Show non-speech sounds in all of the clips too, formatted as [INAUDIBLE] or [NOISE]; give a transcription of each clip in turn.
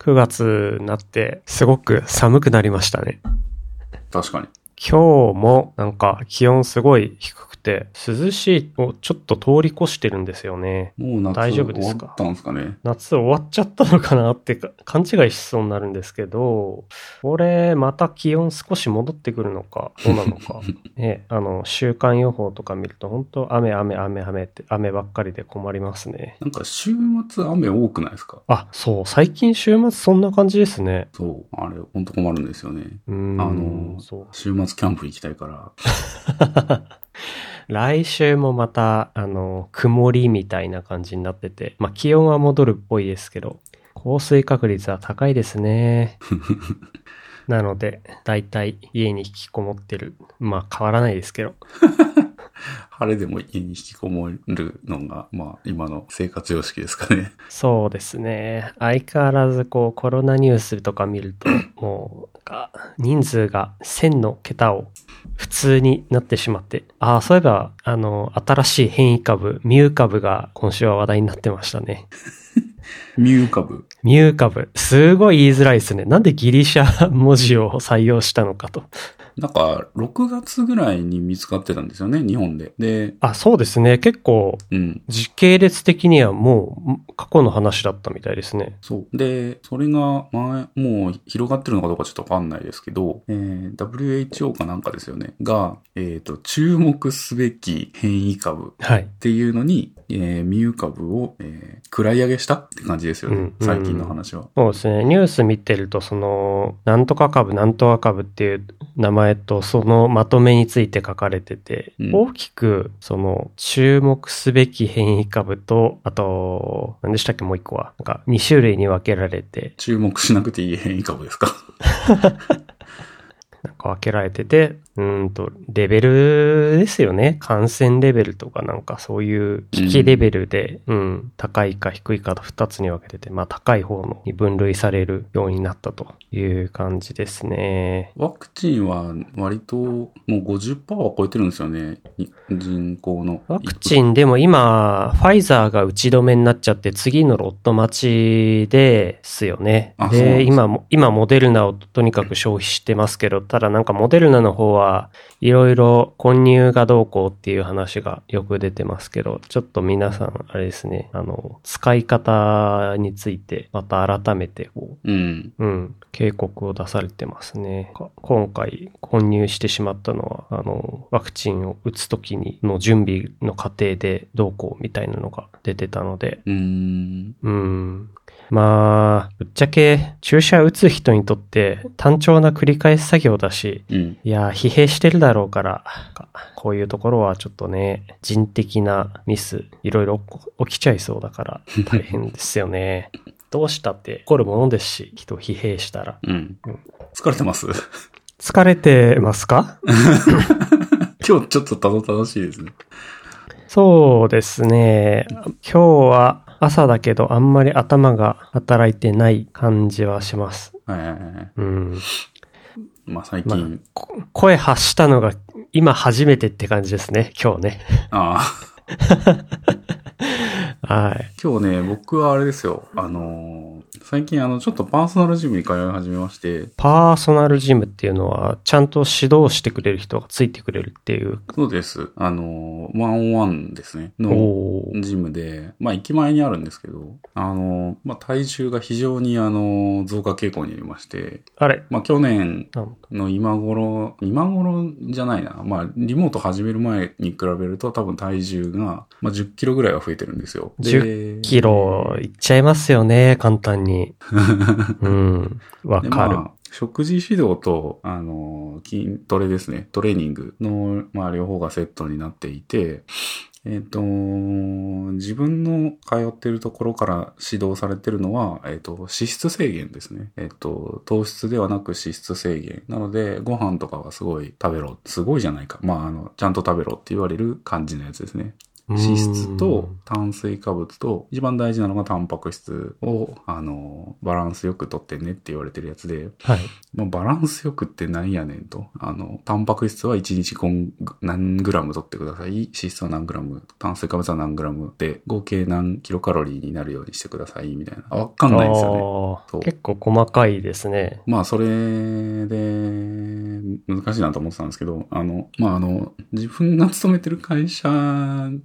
9月になって、すごく寒くなりましたね。確かに。今日もなんか気温すごい低涼しいをちょっと通り越してるんですよね。もう夏大丈夫終ですか？わったんですかね？夏終わっちゃったのかなってか勘違いしそうになるんですけど、これまた気温少し戻ってくるのか、どうなのか。[LAUGHS] ね、あの、週間予報とか見ると本当雨雨雨雨って雨ばっかりで困りますね。なんか週末雨多くないですか？あ、そう、最近週末そんな感じですね。そう。あれ、ほんと困るんですよね。うーん。あの。週末キャンプ行きたいから。[LAUGHS] 来週もまた、あの、曇りみたいな感じになってて、まあ気温は戻るっぽいですけど、降水確率は高いですね。[LAUGHS] なので、だいたい家に引きこもってる。まあ変わらないですけど。[LAUGHS] 晴れでも家に引きこもるのが、まあ今の生活様式ですかね。そうですね。相変わらずこうコロナニュースとか見ると、[LAUGHS] もう、人数が1000の桁を普通になってしまって。ああ、そういえば、あの、新しい変異株、ミュー株が今週は話題になってましたね。[LAUGHS] ミュー株？ミュー株。すごい言いづらいですね。なんでギリシャ文字を採用したのかと。なんか、6月ぐらいに見つかってたんですよね、日本で。で、あ、そうですね。結構、うん。時系列的にはもう過去の話だったみたいですね。そう。で、それが前、もう広がってるのかどうかちょっとわかんないですけど、えー WHO かなんかですよね。が、えっ、と、注目すべき変異株っはい。ていうのに、えーミュー株を、えー、位上げしたって感じですよね。うん最近の話は。そうですね。ニュース見てると、その、なんとか株、なんとか株っていう名前と、そのまとめについて書かれてて、うん大きく、その、注目すべき変異株と、あと、何でしたっけ、もう一個は。なんか、2種類に分けられて、注目しなくていい変異株ですか？な [LAUGHS] ん [LAUGHS] か分けられてて、うーんと、レベルですよね。感染レベルとかなんかそういう危機レベルで、うん、高いか低いかと2つに分けてて、まあ高い方のに分類されるようになったという感じですね。ワクチンは割ともう50%は超えてるんですよね。い人口の。ワクチンでも今、ファイザーが打ち止めになっちゃって、次のロット待ちですよね。で、今も、今モデルナをとにかく消費してますけど、ただなんかモデルナの方はいろいろ混入がどうこうっていう話がよく出てますけど、ちょっと皆さん、あれですね、あの、使い方について、また改めてこう、うん。うん、警告を出されてますね。か今回混入してしまったのは、あの、ワクチンを打つときにの準備の過程でどうこうみたいなのが出てたので、うーん。うん。まあ、ぶっちゃけ注射打つ人にとって単調な繰り返し作業だし、うん。いや、疲弊してるだろうから、こういうところはちょっとね、人的なミス、いろいろ起きちゃいそうだから大変ですよね。[LAUGHS] どうしたって起こるものですし、人疲弊したら。うんうん。疲れてます？疲れてますか？[LAUGHS] 今日ちょっとたどたどしいですね。そうですね。今日は朝だけどあんまり頭が働いてない感じはします。まあ最まあ声発したのが今初めてって感じですね。今日ね。ああ、[LAUGHS] はい。今日ね、僕はあれですよ。あのー最近あの、ちょっとパーソナルジムに通い始めまして、パーソナルジムっていうのは、ちゃんと指導してくれる人がついてくれるっていう。そうです。あのーワンオンワンですね。のジムで、まあ駅前にあるんですけど、あのーまあ体重が非常にあのー増加傾向にありまして、あれまあ去年の今頃、今頃じゃないな。まあリモート始める前に比べると多分体重が、まあ10キロぐらいは増えてるんですよ。で10キロいっちゃいますよね、簡単に。うん。わ、かる。食事指導と、あの、筋トレですね。トレーニングの、まあ、両方がセットになっていて、えっ、と、自分の通ってるところから指導されてるのは、えっ、と、脂質制限ですね。えっ、と、糖質ではなく脂質制限。なので、ご飯とかはすごい食べろ。すごいじゃないか。まあ、あの、ちゃんと食べろって言われる感じのやつですね。脂質と炭水化物と、一番大事なのがタンパク質を、あの、バランスよくとってねって言われてるやつで、はい。まあ、バランスよくって何やねんと。あの、タンパク質は1日5何グラム取ってください。脂質は何グラム、炭水化物は何グラムで、合計何キロカロリーになるようにしてください、みたいな。あわかんないんですよね。結構細かいですね。まあ、それで、難しいなと思ってたんですけど、あの、まあ、あの、自分が勤めてる会社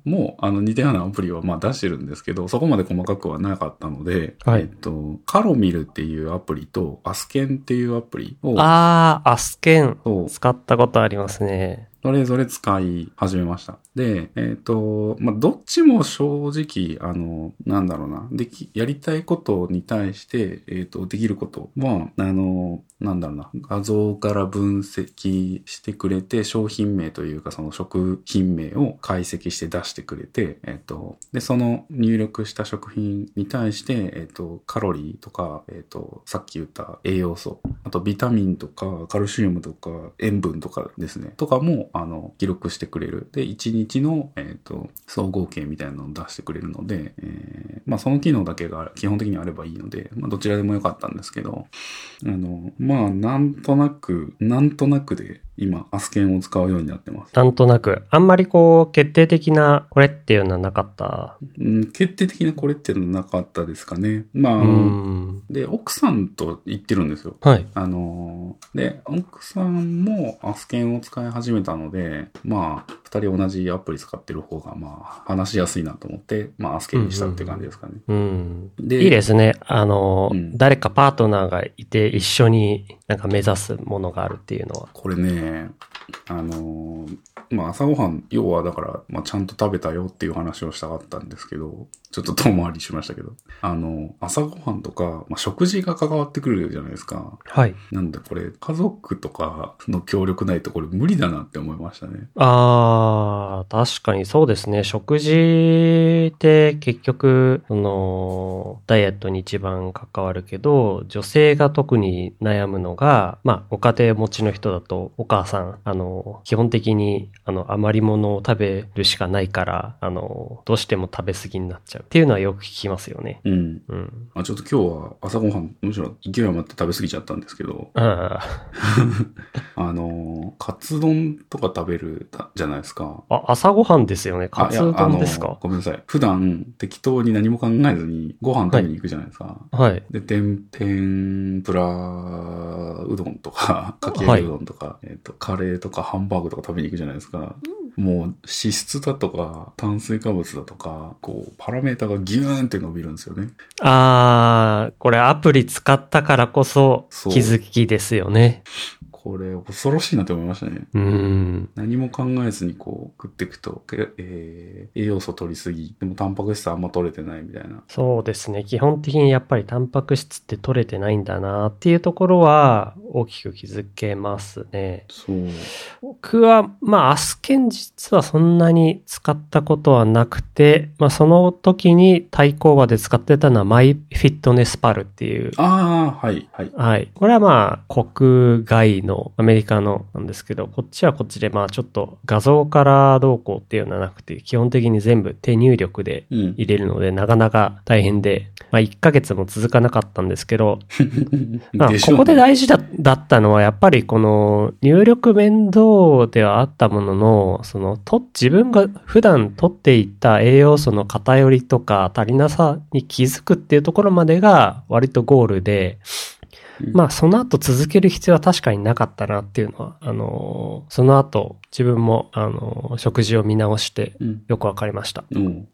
も、あの、似たようなアプリは、まあ、出してるんですけど、そこまで細かくはなかったので、はいえっと、カロミルっていうアプリと、アスケンっていうアプリを、あー、アスケン。使ったことありますね。それぞれ使い始めました。で、えっ、と、まあ、どっちも正直、あの、なんだろうな、でき、やりたいことに対して、えっ、と、できることは、あの、なんだろうな、画像から分析してくれて、商品名というか、その食品名を解析して出してくれて、えっ、と、で、その入力した食品に対して、えっ、と、カロリーとか、えっ、と、さっき言った栄養素、あとビタミンとか、カルシウムとか、塩分とかですね、とかも、あの、記録してくれる。で、1日の、えっ、と、総合計みたいなのを出してくれるので、えーまあ、その機能だけが基本的にあればいいので、まあ、どちらでもよかったんですけど、あの、まあ、なんとなく、なんとなくで、今、アスケンを使うようになってます。なんとなく、あんまりこう、決定的な、これっていうのはなかった？うん、決定的なこれっていうのはなかったですかね。まあ。で、奥さんと言ってるんですよ。はい。あのーで、奥さんもアスケンを使い始めたので、まあ、二人同じアプリ使ってる方が、まあ、話しやすいなと思って、まあ、アスケンにしたって感じですかね。うん。でいいですね。あの、うん誰かパートナーがいて一緒になんか目指すものがあるっていうのは。これね、Yeah. あのーまあ、朝ごはん、要はだから、まあ、ちゃんと食べたよっていう話をしたかったんですけど、ちょっと遠回りしましたけど、あの、朝ごはんとか、まあ、食事が関わってくるじゃないですか。はい。なんでこれ、家族とかの協力ないとこれ無理だなって思いましたね。ああ、確かにそうですね。食事って結局、その、ダイエットに一番関わるけど、女性が特に悩むのが、まあ、ご家庭持ちの人だと、お母さん、あの、基本的に、あの、余り物を食べるしかないから、あの、どうしても食べ過ぎになっちゃうっていうのはよく聞きますよね。うん。うん。あちょっと今日は朝ごはん、むしろ勢い余って食べ過ぎちゃったんですけど、ああ [LAUGHS] の、カツ丼とか食べるじゃないですか。あ、朝ごはんですよね。カツ丼ですか？ごめんなさい。普段適当に何も考えずにご飯食べに行くじゃないですか。はい。で、天、天ぷらうどんとか、かき揚げうどんとか、えっ、と、カレーとかハンバーグとか食べに行くじゃないですか。もう脂質だとか炭水化物だとか、こう、パラメータがギューンって伸びるんですよね。あー、これアプリ使ったからこそ気づきですよね。これ恐ろしいなって思いましたね。うん。何も考えずにこう食っていくと、えー栄養素取りすぎ、でもタンパク質あんま取れてないみたいな。そうですね。基本的にやっぱりタンパク質って取れてないんだなっていうところは大きく気づけますね。そう。僕は、まあ、アスケン実はそんなに使ったことはなくて、まあ、その時に対抗馬で使ってたのはマイフィットネスパルっていうああ、はい、はい。はい。これはまあ、国外のアメリカのなんですけど、こっちはこっちでまあちょっと画像からどうこうっていうのはなくて、基本的に全部手入力でうん。入れるので、なかなか大変で、まあ1ヶ月も続かなかったんですけど、[LAUGHS] まあここで大事だだったのは、やっぱりこの入力面倒ではあったものの、その、と、自分が普段取っていた栄養素の偏りとか足りなさに気づくっていうところまでが割とゴールで、まあその後続ける必要は確かになかったなっていうのは、あのその後自分も、あの食事を見直してうん。よくわかりました。うん。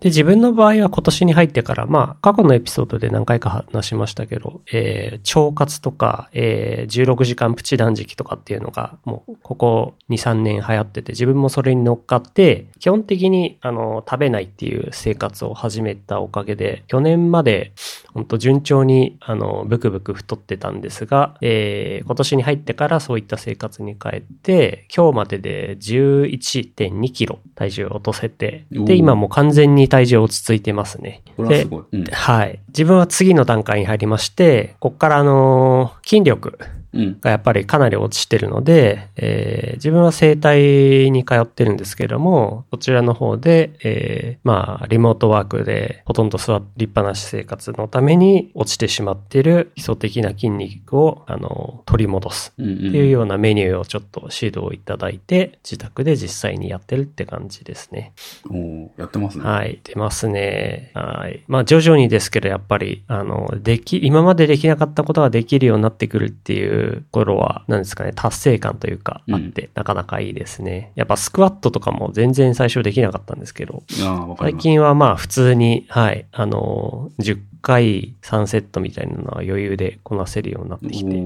で、自分の場合は今年に入ってから、まあ、過去のエピソードで何回か話しましたけど、えー、腸活とか、えー、16時間プチ断食とかっていうのが、もう、ここ2、3年流行ってて、自分もそれに乗っかって、基本的に、あの、食べないっていう生活を始めたおかげで、去年まで、本当順調に、あの、ブクブク太ってたんですが、えー、今年に入ってからそういった生活に変えて、今日までで11.2キロ体重を落とせて、で、今もう完全に体重落ち着いてますね。これはすごい。うん。はい。自分は次の段階に入りまして、こっからあのー筋力うん。がやっぱりかなり落ちてるので、えー自分は整体に通ってるんですけれども、こちらの方で、えーまあ、リモートワークでほとんど座りっぱなし生活のために落ちてしまっている基礎的な筋肉を、あの、取り戻す。っていうようなメニューをちょっと指導いただいて、自宅で実際にやってるって感じですね。おーやってますね。はい、出ますね。はい。まあ徐々にですけど、やっぱり、あの、でき、今までできなかったことができるようになってくるっていう頃は、なんですかね、達成感というか、あって、なかなかいいですね。やっぱスクワットとかも全然最初できなかったんですけど、最。近はまあ普通に、はい、あの、10回3セットみたいなのは余裕でこなせるようになってきて。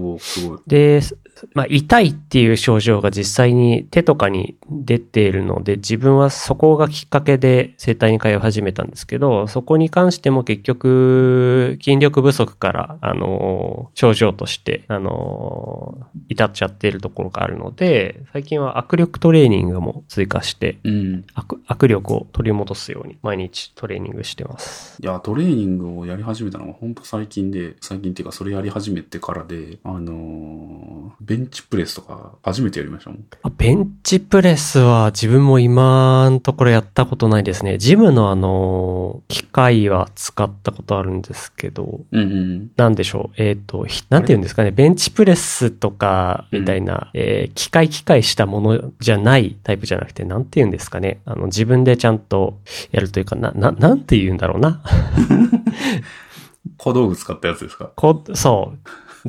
で、まあ、痛いっていう症状が実際に手とかに出ているので、自分はそこがきっかけで整体に通い始めたんですけど、そこに関しても結局、筋力不足から、あの、症状として、あの、至っちゃっているところがあるので、最近は握力トレーニングも追加して、うん。握握力を取り戻すように毎日トレーニングしてます。いや、トレーニングをやり始めたのが本当最近で、最近っていうかそれやり始めてからで、あのーベンチプレスとか初めてやりましたもん。あベンチプレスは自分も今のところやったことないですね。ジムのあの、機械は使ったことあるんですけど、うんうん。なんでしょう？えっ、と、ひなんて言うんですかね？ベンチプレスとか、みたいな、えー機械機械したものじゃないタイプじゃなくて、なんて言うんですかね？あの、自分でちゃんとやるというか、な、な、なんて言うんだろうな？[LAUGHS] 小道具使ったやつですか？こう、そう。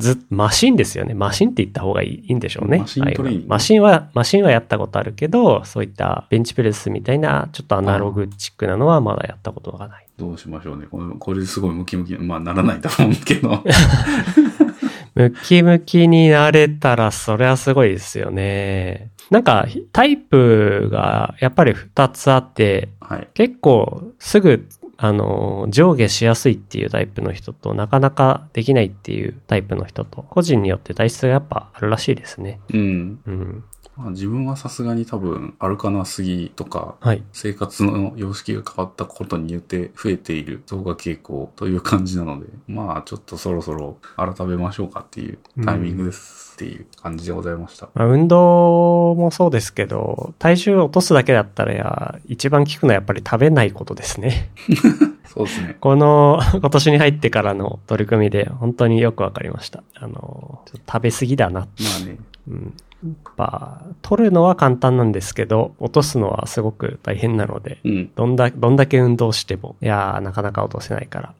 ず、マシンですよね。マシンって言った方がいいいいんでしょうね。マシントレーニンマシンは、マシンはやったことあるけど、そういったベンチプレスみたいな、ちょっとアナログチックなのはまだやったことがない。どうしましょうね。これ、これすごいムキムキ、まあならないと思うけど。ムキムキになれたら、それはすごいですよね。なんか、タイプがやっぱり2つあって、はい。結構すぐ、あの、上下しやすいっていうタイプの人と、なかなかできないっていうタイプの人と、個人によって体質がやっぱあるらしいですね。うん。うん。まあ、自分はさすがに多分、歩かなすぎとか、はい。生活の様式が変わったことによって増えている増加傾向という感じなので、まあちょっとそろそろ改めましょうかっていうタイミングですっていう感じでございました。まあ、運動もそうですけど、体重を落とすだけだったらや、一番効くのはやっぱり食べないことですね。[LAUGHS] そうですね。この [LAUGHS] 今年に入ってからの取り組みで本当によくわかりました。あの、食べ過ぎだな。まあね、うん。やっぱ、取るのは簡単なんですけど、落とすのはすごく大変なので、うん。どんだ、どんだけ運動しても、いやー、なかなか落とせないから。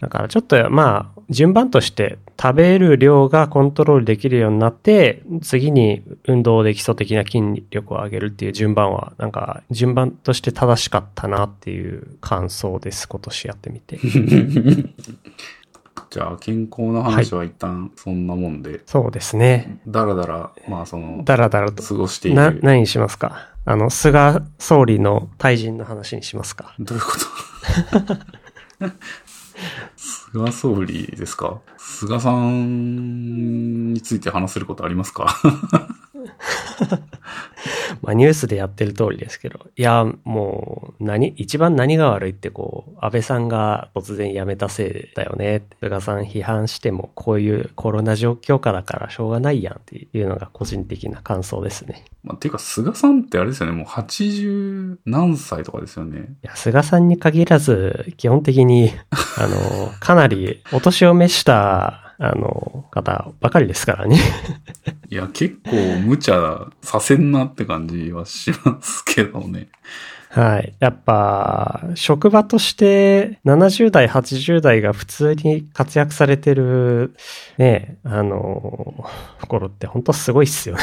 だからちょっと、まあ、順番として食べる量がコントロールできるようになって、次に運動で基礎的な筋力を上げるっていう順番は、なんか、順番として正しかったなっていう感想です。今年やってみて。[LAUGHS] じゃあ健康の話は一旦そんなもんで、そうですね。だらだら、まあその、だらだらと。過ごしていな、る。何にしますか？あの、菅総理の退陣の話にしますか？どういうこと？菅総理ですか？菅さんについて話せることありますか？まあニュースでやってる通りですけど。いや、もう、何、一番何が悪いってこう、安倍さんが突然辞めたせいだよね。菅さん批判しても、こういうコロナ状況下だからしょうがないやんっていうのが個人的な感想ですね。まあ、ていうか、菅さんってあれですよね、もう80何歳とかですよね。いや、菅さんに限らず、基本的に、あの、かなりお年を召した、あの、方ばかりですからね。[LAUGHS] いや、結構無茶させんなって感じはしますけどね。はい。やっぱ、職場として70代、80代が普通に活躍されてる、ね、あの、頃って本当すごいっすよね。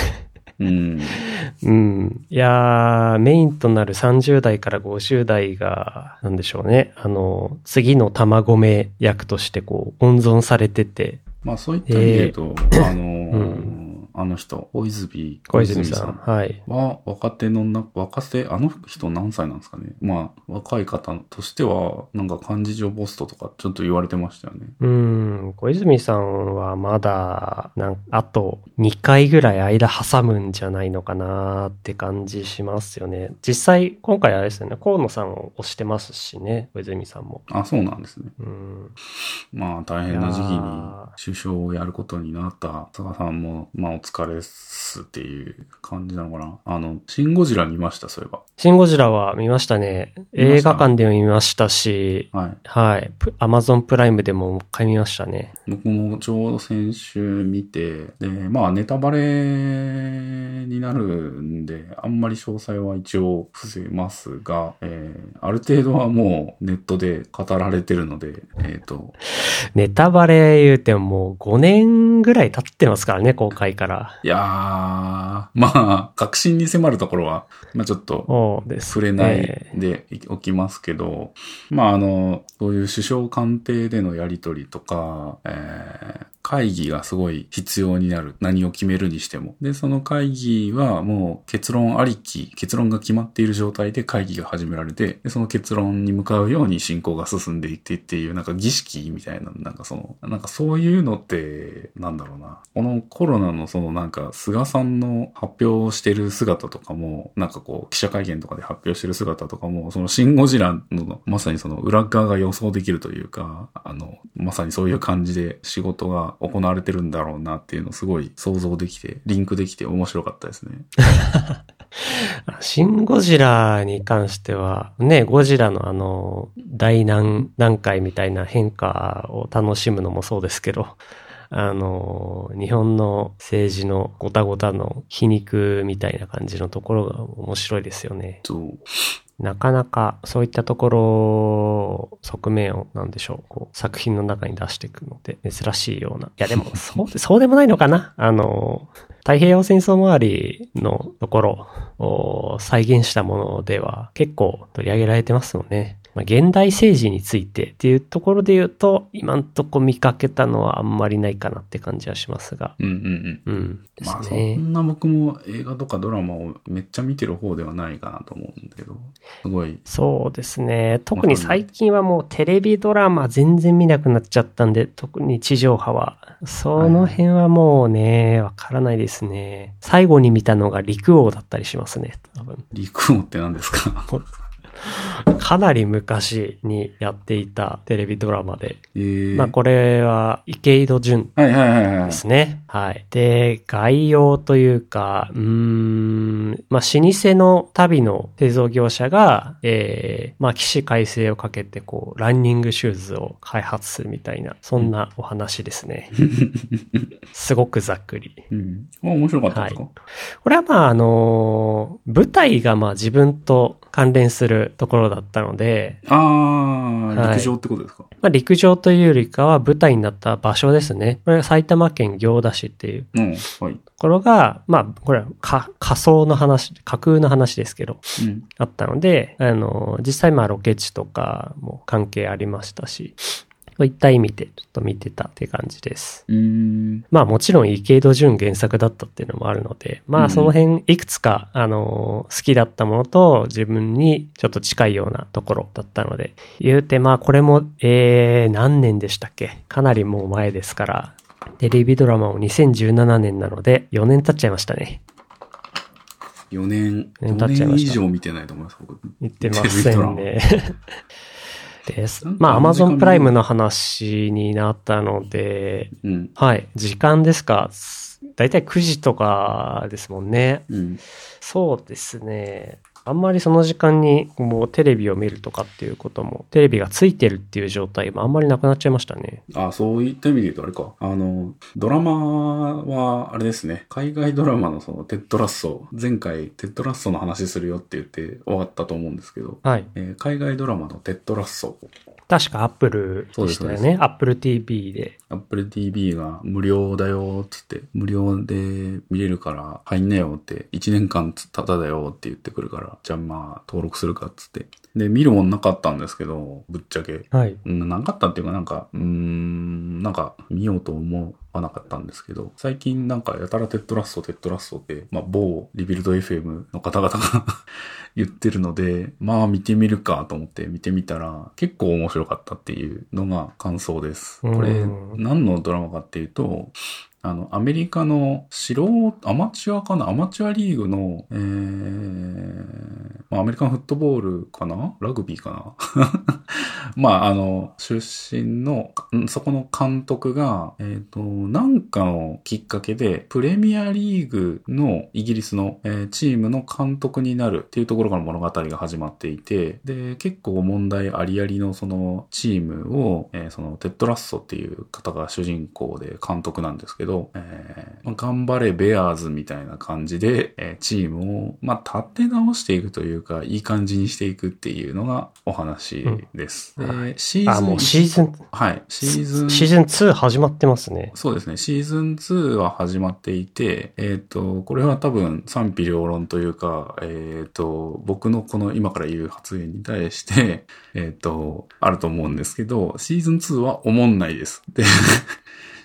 うん。うん。いやー、メインとなる30代から50代が、なんでしょうね。あの、次の玉込役としてこう、温存されてて、まあそういった意味で言うと、あのーんあの人、小泉、小泉さん。はい。は、若手のな、若手、あの人何歳なんですかね。まあ、若い方としては、なんか幹事長ポストとかちょっと言われてましたよね。うん、小泉さんはまだ、なんあと2回ぐらい間挟むんじゃないのかなって感じしますよね。実際、今回あれですよね、河野さんを推してますしね、小泉さんも。あ、そうなんですね。うん、まあ、大変な時期に首相をやることになった菅さんも、まあ、お疲れっすっていう感じなのかな？あの、シン・ゴジラ見ました、そういえば。シン・ゴジラは見ましたね。映画館でも見ましたし、はい。はい。プアマゾンプライムでももう一回見ましたね。僕もちょうど先週見て、で、まあネタバレになるんで、あんまり詳細は一応伏せますが、えーある程度はもうネットで語られてるので、えっ、と、[LAUGHS] ネタバレ言うてももう5年ぐらい経ってますからね、公開から。いやー、まあ、確信に迫るところは、まあちょっと、触れないね。でおきますけど、まああの、そういう首相官邸でのやりとりとか、えー会議がすごい必要になる。何を決めるにしても。で、その会議はもう結論ありき、結論が決まっている状態で会議が始められて、でその結論に向かうように進行が進んでいってっていう、なんか儀式みたいな、なんかその、なんかそういうのって、なんだろうな。このコロナのそのなんか、菅さんの発表してる姿とかも、なんかこう、記者会見とかで発表してる姿とかも、そのシン・ゴジラの、まさにその裏側が予想できるというか、あの、まさにそういう感じで仕事が行われてるんだろうなっていうのをすごい想像できて、リンクできて面白かったですね。[LAUGHS] シン・ゴジラに関しては、ね、ゴジラのあの、大難段階みたいな変化を楽しむのもそうですけど、あの、日本の政治のごたごたの皮肉みたいな感じのところが面白いですよね。そう。なかなかそういったところ、側面を、なんでしょう、こう、作品の中に出していくのって珍しいような。いやでも、[LAUGHS] そうで、そうでもないのかな？あの、太平洋戦争周りのところを再現したものでは結構取り上げられてますもんね。まあ、現代政治についてっていうところで言うと、今んとこ見かけたのはあんまりないかなって感じはしますが。うんうんうん。うん。でまあそ。んな僕も映画とかドラマをめっちゃ見てる方ではないかなと思うんだけど、すごい。そうですね。特に最近はもうテレビドラマ全然見なくなっちゃったんで、特に地上波は。その辺はもうね、わからないですね。最後に見たのが陸王だったりしますね。多分。陸王って何ですか？かなり昔にやっていたテレビドラマで。えー、まあこれは池井戸潤はいはいはいはいで。すね。はい。で、概要というか、うーん、まあ、老舗の旅の製造業者が、えー、まあ、起死回生をかけて、こう、ランニングシューズを開発するみたいな、そんなお話ですね。すごくざっくり。うん。あ面白かったですか、はいこれはまあ、あの舞台がまあ自分と関連するところだったので、ああ、はい陸上ってことですか、まあ、陸上というよりかは舞台になった場所ですね。これは埼玉県行田市っていう。ところが、まあ、これはか仮想の話、架空の話ですけど、うん。あったので、あの、実際まあロケ地とかも関係ありましたし、そういった意味でちょっと見てたって感じです。まあもちろん池井戸潤原作だったっていうのもあるので、まあその辺いくつか、あの、好きだったものと自分にちょっと近いようなところだったので、言うてまあこれも、えー、何年でしたっけ？かなりもう前ですから、テレビドラマも2017年なので4年経っちゃいましたね。4年、年4年以経っちゃいました上見てないと思います、僕。言ってませんね。[LAUGHS] です。まあ、アマゾンプライムの話になったので、うん。はい。時間ですかだいたい9時とかですもんね。うん。そうですね。あんまりその時間にもうテレビを見るとかっていうことも、テレビがついてるっていう状態もあんまりなくなっちゃいましたね。あ、そういった意味で言うとあれか。あの、ドラマは、あれですね。海外ドラマのそのテッドラッソ、前回テッドラッソの話するよって言って終わったと思うんですけど、はい。えー海外ドラマのテッドラッソ、確か Apple でしたよね。Apple TV で。Apple TV が無料だよっつって、無料で見れるから入んなよって、1年間タダだよって言ってくるから、じゃあまあ登録するかっつって。で、見るもんなかったんですけど、ぶっちゃけ。はい。うん、なかったっていうかなんか、うーん、なんか見ようと思わなかったんですけど、最近なんかやたらテッドラッソ、テッドラッソって、まあ某リビルド FM の方々が [LAUGHS] 言ってるので、まあ見てみるかと思って見てみたら、結構面白かったっていうのが感想です。これうん、何のドラマかっていうと、あの、アメリカの素人、アマチュアかな？アマチュアリーグの、えー、まあ、アメリカンフットボールかな？ラグビーかな？[LAUGHS] まあ、あの、出身の、そこの監督が、えっ、と、なんかのきっかけで、プレミアリーグのイギリスの、えーチームの監督になるっていうところから物語が始まっていて、で、結構問題ありありのそのチームを、えーそのテッドラッソっていう方が主人公で監督なんですけど、えーまあ頑張れベアーズみたいな感じで、えーチームを、まあ、立て直していくというか、いい感じにしていくっていうのがお話です。うんでシーズンあ、もうシーズン、はい、シーズンシーズン2始まってますね。そうですね。シーズン2は始まっていて、えっ、と、これは多分賛否両論というか、えっ、と、僕のこの今から言う発言に対して、えっ、と、あると思うんですけど、シーズン2は思んないです。で、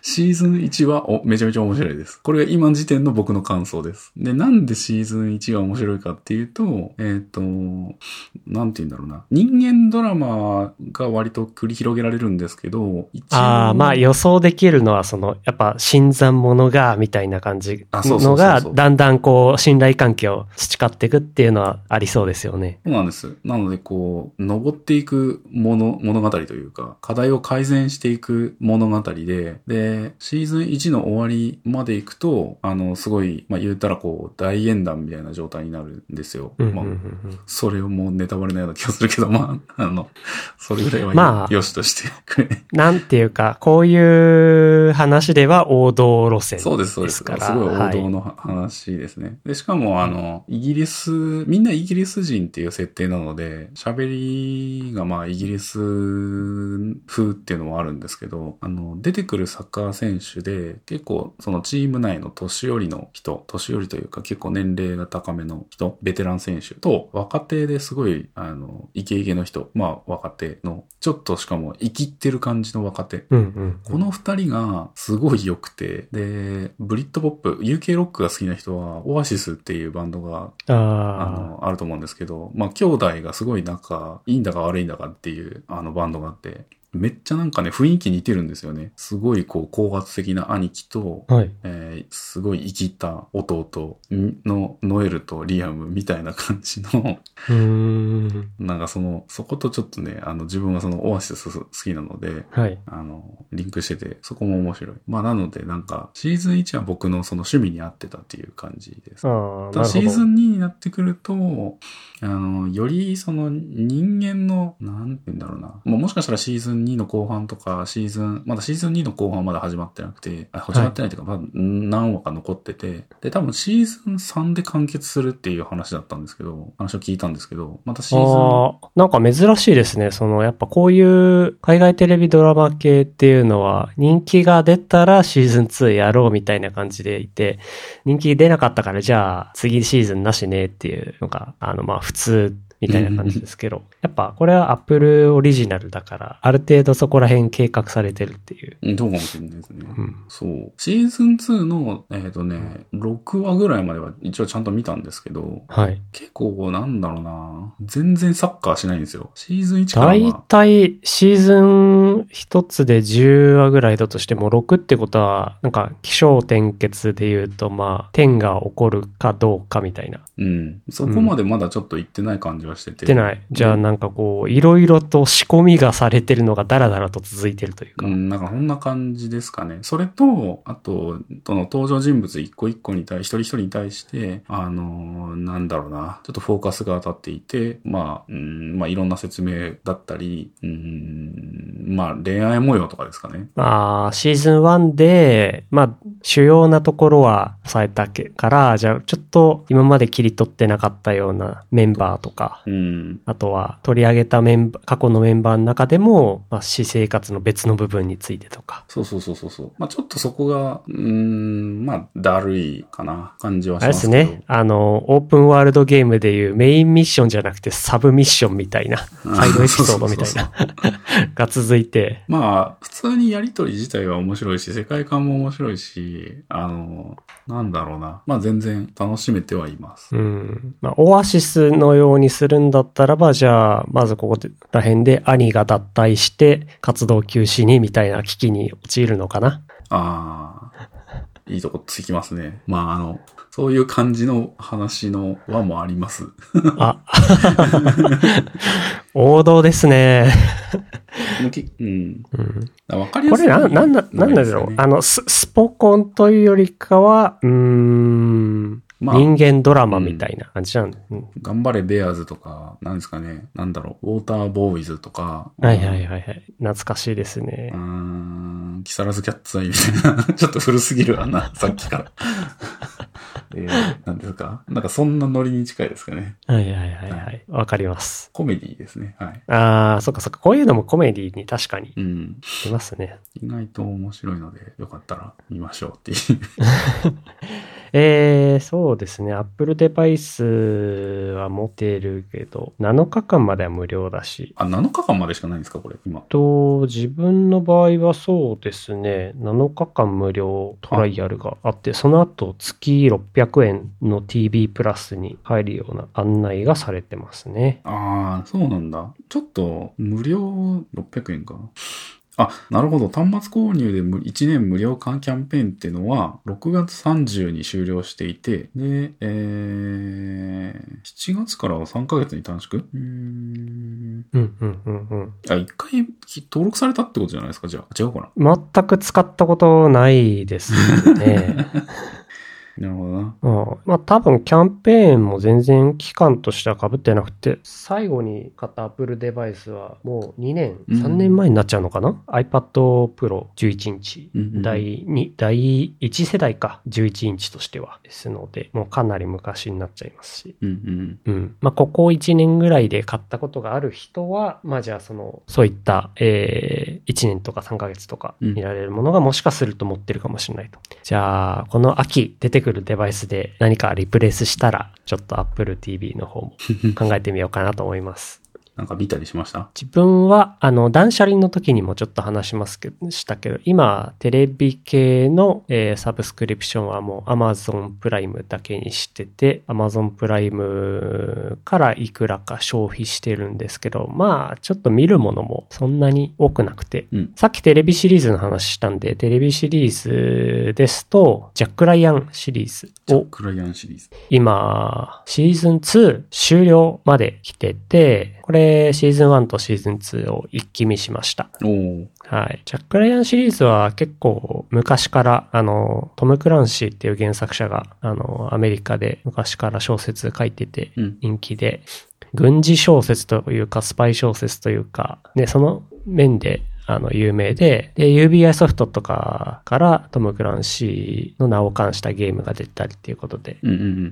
シーズン1はおめちゃめちゃ面白いです。これが今時点の僕の感想です。で、なんでシーズン1が面白いかっていうと、えっ、と、なんて言うんだろうな。人間ドラマが割と繰り広げられるんですけど、ああ、まあ予想できるのは、その、やっぱ新参者が、みたいな感じのが、だんだんこう、信頼関係を培っていくっていうのはありそうですよね。そうなんです。なので、こう、登っていくもの、物語というか、課題を改善していく物語で、で、シーズン1の終わりまで行くと、あの、すごい、まあ、言ったらこう、大演談みたいな状態になるんですよ。まあそれをもうネタバレのような気がするけど、まあ、あの、それぐらいはよ,、まあよしとしてくれ。なんていうか、こういう話では王道路線そうです、そうです。すごい王道はのは話ですね。で、しかも、あの、イギリス、みんなイギリス人っていう設定なので、喋りがまあイギリス風っていうのもあるんですけど、あの、出てくるサッ選手で、結構そのチーム内の年寄りの人、年寄りというか結構年齢が高めの人、ベテラン選手と若手ですごい、あの、イケイケの人、まあ若手の、ちょっとしかも生きってる感じの若手。うんうん。この二人がすごい良くて、で、ブリッドポップ、UK ロックが好きな人は、オアシスっていうバンドが、ああの、あると思うんですけど、まあ、兄弟がすごい仲、いいんだか悪いんだかっていう、あの、バンドがあって、めっちゃなんかね、雰囲気似てるんですよね。すごいこう、高圧的な兄貴と、あ。はい。えーすごい生きった弟のノエルとリアムみたいな感じの、うーん。なんかその、そことちょっとね、あの、自分はそのオアシス好きなので、はい。あの、リンクしてて、そこも面白い。まあ、なので、なんか、シーズン1は僕のその趣味に合ってたっていう感じです。ああ、ただなるほど。シーズン2になってくると、あの、よりその人間の、なんて言うんだろうな。まあ、もしかしたらシーズン2の後半とか、シーズン、まだシーズン2の後半はまだ始まってなくて、あ始まってないというか、まだ何話か残ってて、で、多分シーズン3で完結するっていう話だったんですけど、話を聞いたんですけど、またシーズン、ああ、なんか珍しいですね。その、やっぱこういう海外テレビドラマ系っていうのは、人気が出たらシーズン2やろうみたいな感じでいて、人気出なかったからじゃあ次シーズンなしねっていうのが、あの、まあ普通みたいな感じですけど、やっぱこれは Apple オリジナルだから、ある程度そこら辺計画されてるっていう。うんどうかもしれないですね。うん。そう。シーズン2の、えっ、とね、6話ぐらいまでは一応ちゃんと見たんですけど、はい。結構なんだろうな全然サッカーしないんですよ。シーズン1からは、たいシーズン一つで10話ぐらいだとしても6ってことは、なんか気象転結で言うとまあ、天が起こるかどうかみたいな。うん。そこまでまだちょっと行ってない感じはしてて。出ない。じゃあなんかこう、いろいろと仕込みがされてるのがダラダラと続いてるというか。うん、なんかこんな感じですかね。それと、あと、その登場人物一個一個に対し、一人一人に対して、あのーなんだろうな、ちょっとフォーカスが当たっていて、まあ、うん、まあいろんな説明だったり、うん、まあ恋愛模様とかですかね。まあ、シーズン1で、まあ、主要なところは抑えたけから、じゃあちょっと今まで切り取ってなかったようなメンバーとか、うん。あとは取り上げたメンバー、過去のメンバーの中でも、まあ、私生活の別の部分についてとか。そうそうそうそうそう。まあちょっとそこが、うーん、まあ、だるいかな、感じはしあれです。ね。あの、オープンワールドゲームでいうメインミッションじゃなくてサブミッションみたいな、サイドエピソードみたいな、が続いて、まあ、普通にやりとり自体は面白いし、世界観も面白いし、あの、なんだろうな。まあ全然楽しめてはいます。うん。まあ、オアシスのようにするんだったらば、じゃあ、まずここら辺で兄が脱退して、活動休止にみたいな危機に陥るのかな。ああ、いいとこつきますね。まああの、そういう感じの話の輪もあります。あ、王道ですね。きうん。うん、わかりやすい。これな、なんだ、なんだろう。あの、ス、スポコンというよりかは、うーん、まあ人間ドラマみたいな感じなんだ、うん頑張れベアーズとか、なんですかね。なんだろう。ウォーターボーイズとか。はいはいはいはい。懐かしいですねうー。ん、キサラズキャッツアイみたいな。[LAUGHS] ちょっと古すぎるわな、[LAUGHS] さっきから。[LAUGHS] えー、なんですか？なんかそんなノリに近いですかね。はいはいはいはい。わかります。コメディですね。はい。ああ、そっかそっか。こういうのもコメディに確かにうん。いますね。意外と面白いので、よかったら見ましょうっていう。えー、そうですね。Apple デバイスは持ってるけど、7日間までは無料だし。あ、7日間までしかないんですかこれ、今。と、自分の場合はそうですね。7日間無料トライアルがあって、その後月600円の TV プラスに入るような案内がされてますね。ああ、そうなんだ。ちょっと、無料600円か。あ、なるほど。端末購入でむ1年無料間キャンペーンっていうのは、6月30に終了していて、で、えー、7月からは3ヶ月に短縮？うーん。うんうんうんうん。あ、一回登録されたってことじゃないですか？じゃあ。違うかな？全く使ったことないですね。[LAUGHS] なるほどな。うん、まあ多分キャンペーンも全然期間としては被ってなくて、最後に買った Apple デバイスはもう2年、うん3年前になっちゃうのかな ?iPad Pro 11インチ。うんうんうん第2、第1世代か、11インチとしては。ですので、もうかなり昔になっちゃいますし。うんうん。うん。まあ、ここ1年ぐらいで買ったことがある人は、まあ、じゃあその、そういった、えー、1年とか3ヶ月とかうん見られるものがもしかすると持ってるかもしれないと。じゃあ、この秋出てくるデバイスで何かリプレイスしたら、ちょっと Apple TV の方も考えてみようかなと思います。なんか見たりしました？自分は、あの、断捨離の時にもちょっと話しますけど、したけど、今、テレビ系の、えーサブスクリプションはもう Amazon プライムだけにしてて、Amazon プライムからいくらか消費してるんですけど、まあ、ちょっと見るものもそんなに多くなくて、うん。さっきテレビシリーズの話したんで、テレビシリーズですと、ジャック・ライアンシリーズをクライアンシリーズ。今、シーズン2終了まで来てて、これシーズン1とシーズン2を一気見しました。はい。ジャック・ライアンシリーズは結構昔から、あの、トム・クランシーっていう原作者が、あの、アメリカで昔から小説書いててうん。人気で、軍事小説というか、スパイ小説というか、ね、その面で、あの、有名で、で、UBI ソフトとかからトム・クランシーの名を冠したゲームが出たりっていうことで。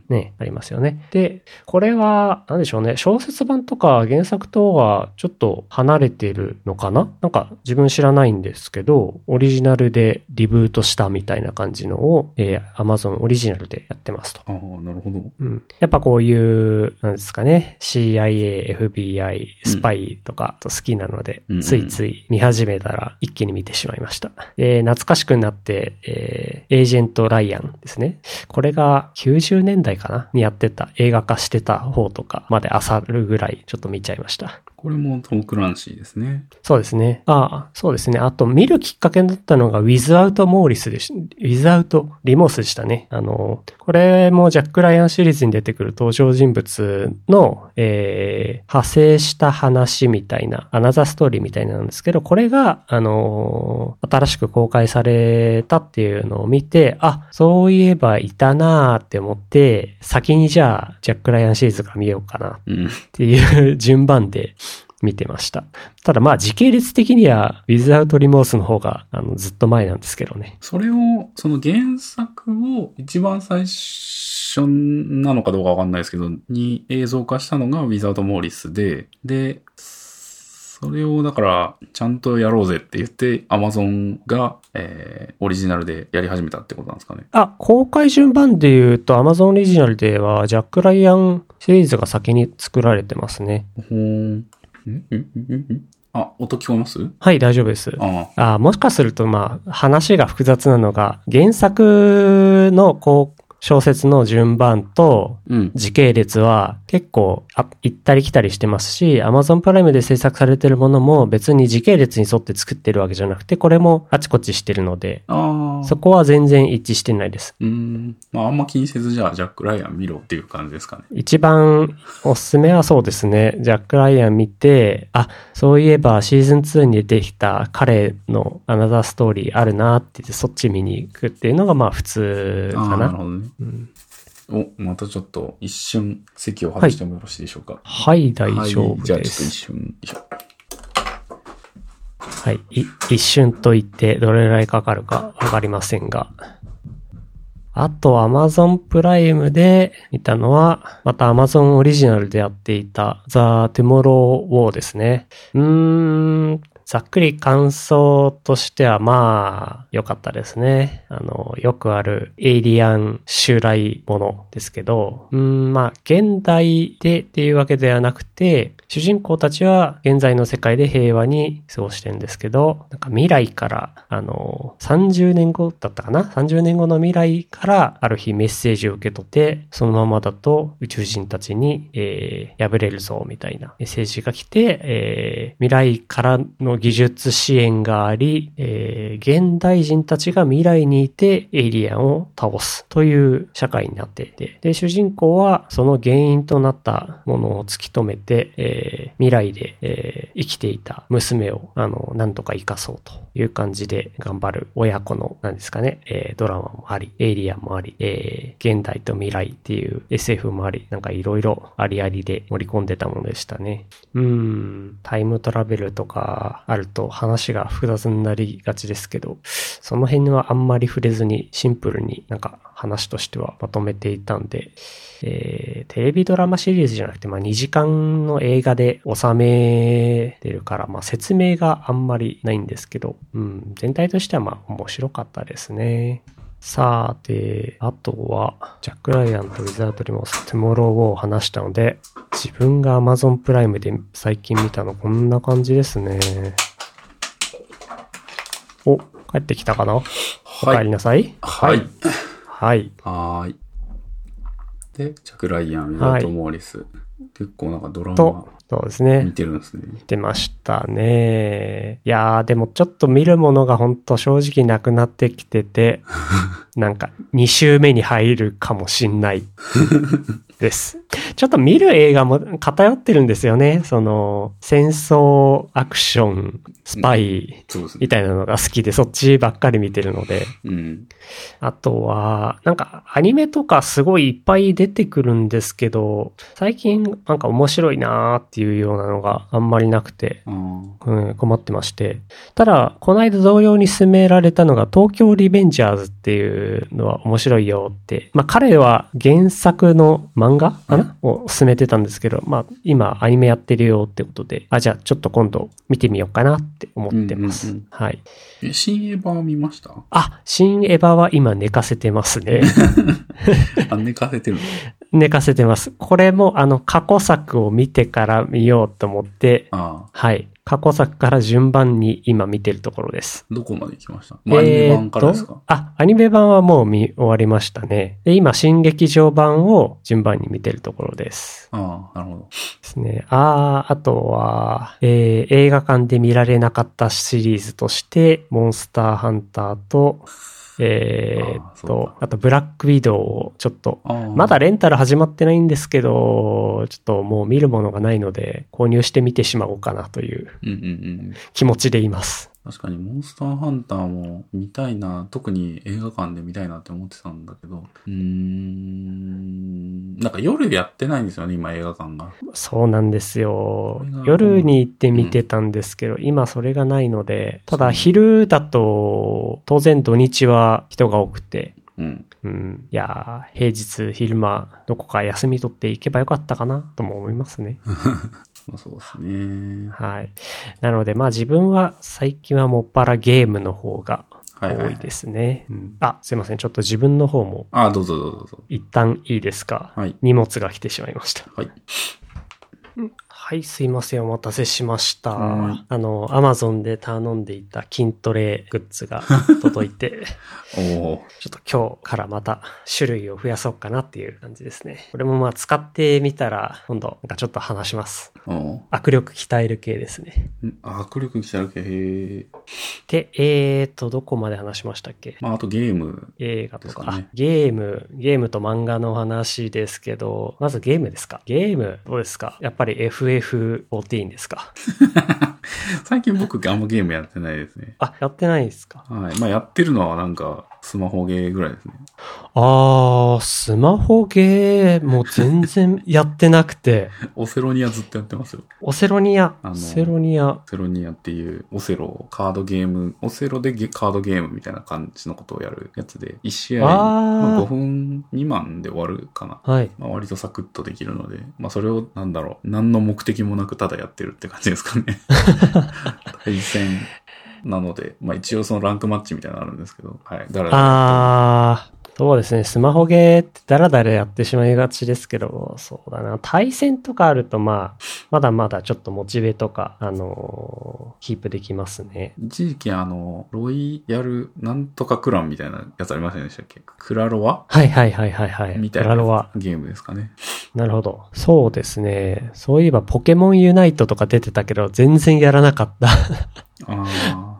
ね、ありますよね。で、これは、なんでしょうね、小説版とか原作とはちょっと離れてるのかな？なんか自分知らないんですけど、オリジナルでリブートしたみたいな感じのを、えー Amazon オリジナルでやってますと。ああ、なるほど。うん。やっぱこういう、なんですかね、CIA、FBI、スパイとか好きなので、ついつい見始めたら一気に見てしまいました。で、懐かしくなって、えーエージェント・ライアンですね。これが90年代かな？にやってた、映画化してた方とかまで漁るぐらいちょっと見ちゃいました。これもトム・クランシーですね。そうですね。ああ、そうですね。あと、見るきっかけになったのが、ウィズアウト・モーリスでし、ウィズアウト・リモースでしたね。あの、これもジャック・ライアンシリーズに出てくる登場人物の、えー、派生した話みたいな、アナザーストーリーみたいなんですけど、これが、あの、新しく公開されたっていうのを見て、あ、そういえばいたなーって思って、先にじゃあ、ジャック・ライアンシリーズから見ようかな。っていう順番で見てました。ただまあ時系列的には Without Remorse の方があのずっと前なんですけどね。それを、その原作を一番最初なのかどうかわかんないですけど、に映像化したのが Without Morris で、で、それをだから、ちゃんとやろうぜって言って、Amazon が、えー、オリジナルでやり始めたってことなんですかね。あ、公開順番で言うと Amazon オリジナルではジャック・ライアンシリーズが先に作られてますね。ほーん。ん。ん。ん。ん。ん。あ、音聞こえます？はい、大丈夫です。ああ。あもしかすると、まあ、話が複雑なのが、原作の、こう、小説の順番とうん。時系列は結構あ行ったり来たりしてますし、Amazon プライムで制作されてるものも別に時系列に沿って作ってるわけじゃなくて、これもあちこちしてるので。そこは全然一致してないです。うーん。まあ、あんま気にせず、じゃあ、ジャック・ライアン見ろっていう感じですかね。一番おすすめはそうですね。ジャック・ライアン見て、あ、そういえばシーズン2に出てきた彼のアナザーストーリーあるなって言ってそっち見に行くっていうのがまあ普通かな。なるほどね。うんお、またちょっと一瞬席を外してもよろしいでしょうか。はい、大丈夫はい、じゃあちょっと一です。瞬、よいしょ。はい、い一瞬と言ってどれぐらいかかるかわかりませんが。あと、Amazon プライムで見たのは、また Amazon オリジナルでやっていた The Tomorrow War ですね。うーん、ざっくり感想としてはまあ、良かったですね。あの、よくあるエイリアン襲来ものですけど、うん、まあ、現代でっていうわけではなくて、主人公たちは現在の世界で平和に過ごしてるんですけど、なんか未来から、あの、30年後だったかな ?30 年後の未来からある日メッセージを受け取って、そのままだと宇宙人たちに、えー、破れるぞ、みたいなメッセージが来て、えー、未来からの技術支援があり、えー、現代人たちが未来にいてエイリアンを倒すという社会になっていて、で、主人公はその原因となったものを突き止めて、えー未来で、えー生きていた娘を、あの、なんとか生かそうという感じで頑張る親子の、なんですかね、えードラマもあり、エイリアンもあり、えー現代と未来っていう SF もあり、なんかいろいろありありで盛り込んでたものでしたね。うん、タイムトラベルとかあると話が複雑になりがちですけど、その辺はあんまり触れずにシンプルになんか話としてはまとめていたんで、えーテレビドラマシリーズじゃなくて、まあ、2時間の映画で収めてるから、まあ、説明があんまりないんですけど、うん、全体としてはまあ面白かったですね。さて、あとは、ジャック・ライアンとウィザード・リモス、テモローを話したので、自分が Amazon プライムで最近見たのこんな感じですね。お、帰ってきたかな、おはい。帰りなさい。はい。はい。はーい。で、ジャック・ライアン、ウィザート・モーリス。結構なんかドラとマ、そうですね。見てるんですね。出ましたね。いやー、でもちょっと見るものが本当正直なくなってきてて、[LAUGHS] なんか2週目に入るかもしんないです。ちょっと見る映画も偏ってるんですよね。その、戦争、アクション、スパイみ。たいなのが好きで、そっちばっかり見てるので。うん。あとは、なんかアニメとかすごいいっぱい出てくるんですけど、最近なんか面白いなーっていうようなのがあんまりなくて、うん、困ってまして。ただ、この間同様に勧められたのが東京リベンジャーズっていうのは面白いよって。まあ彼は原作の漫画かな、を勧めてたんですけど、まあ今アニメやってるよってことで、あ、じゃあちょっと今度見てみようかなって思ってます。うんうんうんはい。え、新エヴァ見ました？あ、新エヴァは今寝かせてますね。[LAUGHS] あ、寝かせてるの？[LAUGHS] 寝かせてます。これもあの過去作を見てから見ようと思って。はい。過去作から順番に今見てるところです。どこまで行きました？アニメ版からですか？あ、アニメ版はもう見終わりましたね。で、今、新劇場版を順番に見てるところです。ああ、なるほど。ですね。あー、あとは、えー映画館で見られなかったシリーズとして、モンスターハンターと、えーっと、あと、ブラックウィドウをちょっと、まだレンタル始まってないんですけど、ちょっともう見るものがないので、購入してみてしまおうかなという。気持ちでいます。確かにモンスターハンターも見たいな、特に映画館で見たいなって思ってたんだけど、うーん、なんか夜やってないんですよね、今映画館が。そうなんですよ。夜に行って見てたんですけど、今それがないので、ただ昼だと、当然土日は人が多くて、うん。うん。いやー、平日昼間、どこか休み取って行けばよかったかなとも思いますね。[LAUGHS] まあそうですね。はい。なので、まあ自分は最近はもっぱらゲームの方がはいはい多いですね。うんあ、すいません。ちょっと自分の方もあ、どうぞどうぞどうぞ。一旦いいですか？はい。荷物が来てしまいました。はい。はい、すいません。お待たせしましたはい。あの、アマゾンで頼んでいた筋トレグッズが [LAUGHS] 届いて、おおちょっと今日からまた種類を増やそうかなっていう感じですね。これもまあ使ってみたら、今度なんかちょっと話します。握力鍛える系ですね。握力きたらけ、へえ。で、えーと、どこまで話しましたっけ？まああとゲーム。映画とか、ゲーム、ゲームと漫画の話ですけど、まずゲームですか？ゲーム、どうですか？やっぱり FF14 ですか？[LAUGHS] 最近僕あんまゲームやってないですね。あ、やってないですか？はい。まあやってるのはなんかスマホゲーぐらいですね。あー、スマホゲーも全然やってなくて、[LAUGHS] オセロニアずっとやってますよ。オセロニア、オセロニア、オセロニアっていうオセロカードゲーム、オセロでゲカードゲームみたいな感じのことをやるやつで、1試合、まあ、5分未満で終わるかな。はい。まあ、割とサクッとできるので、まあそれをなんだろう、何の目的もなくただやってるって感じですかね。[LAUGHS] 対戦なので、まあ一応そのランクマッチみたいなのあるんですけど、はい。だから、あー、そうですね。スマホゲーってダラダラやってしまいがちですけど、そうだな。対戦とかあると、まあ、まだまだちょっとモチベとか、あのーキープできますね。一時期あの、ロイヤルなんとかクランみたいなやつありませんでしたっけ？クラロワ？はいはいはいはいはい。みたいな。ゲームですかね。なるほど。そうですね。そういえばポケモンユナイトとか出てたけど、全然やらなかった。ああ。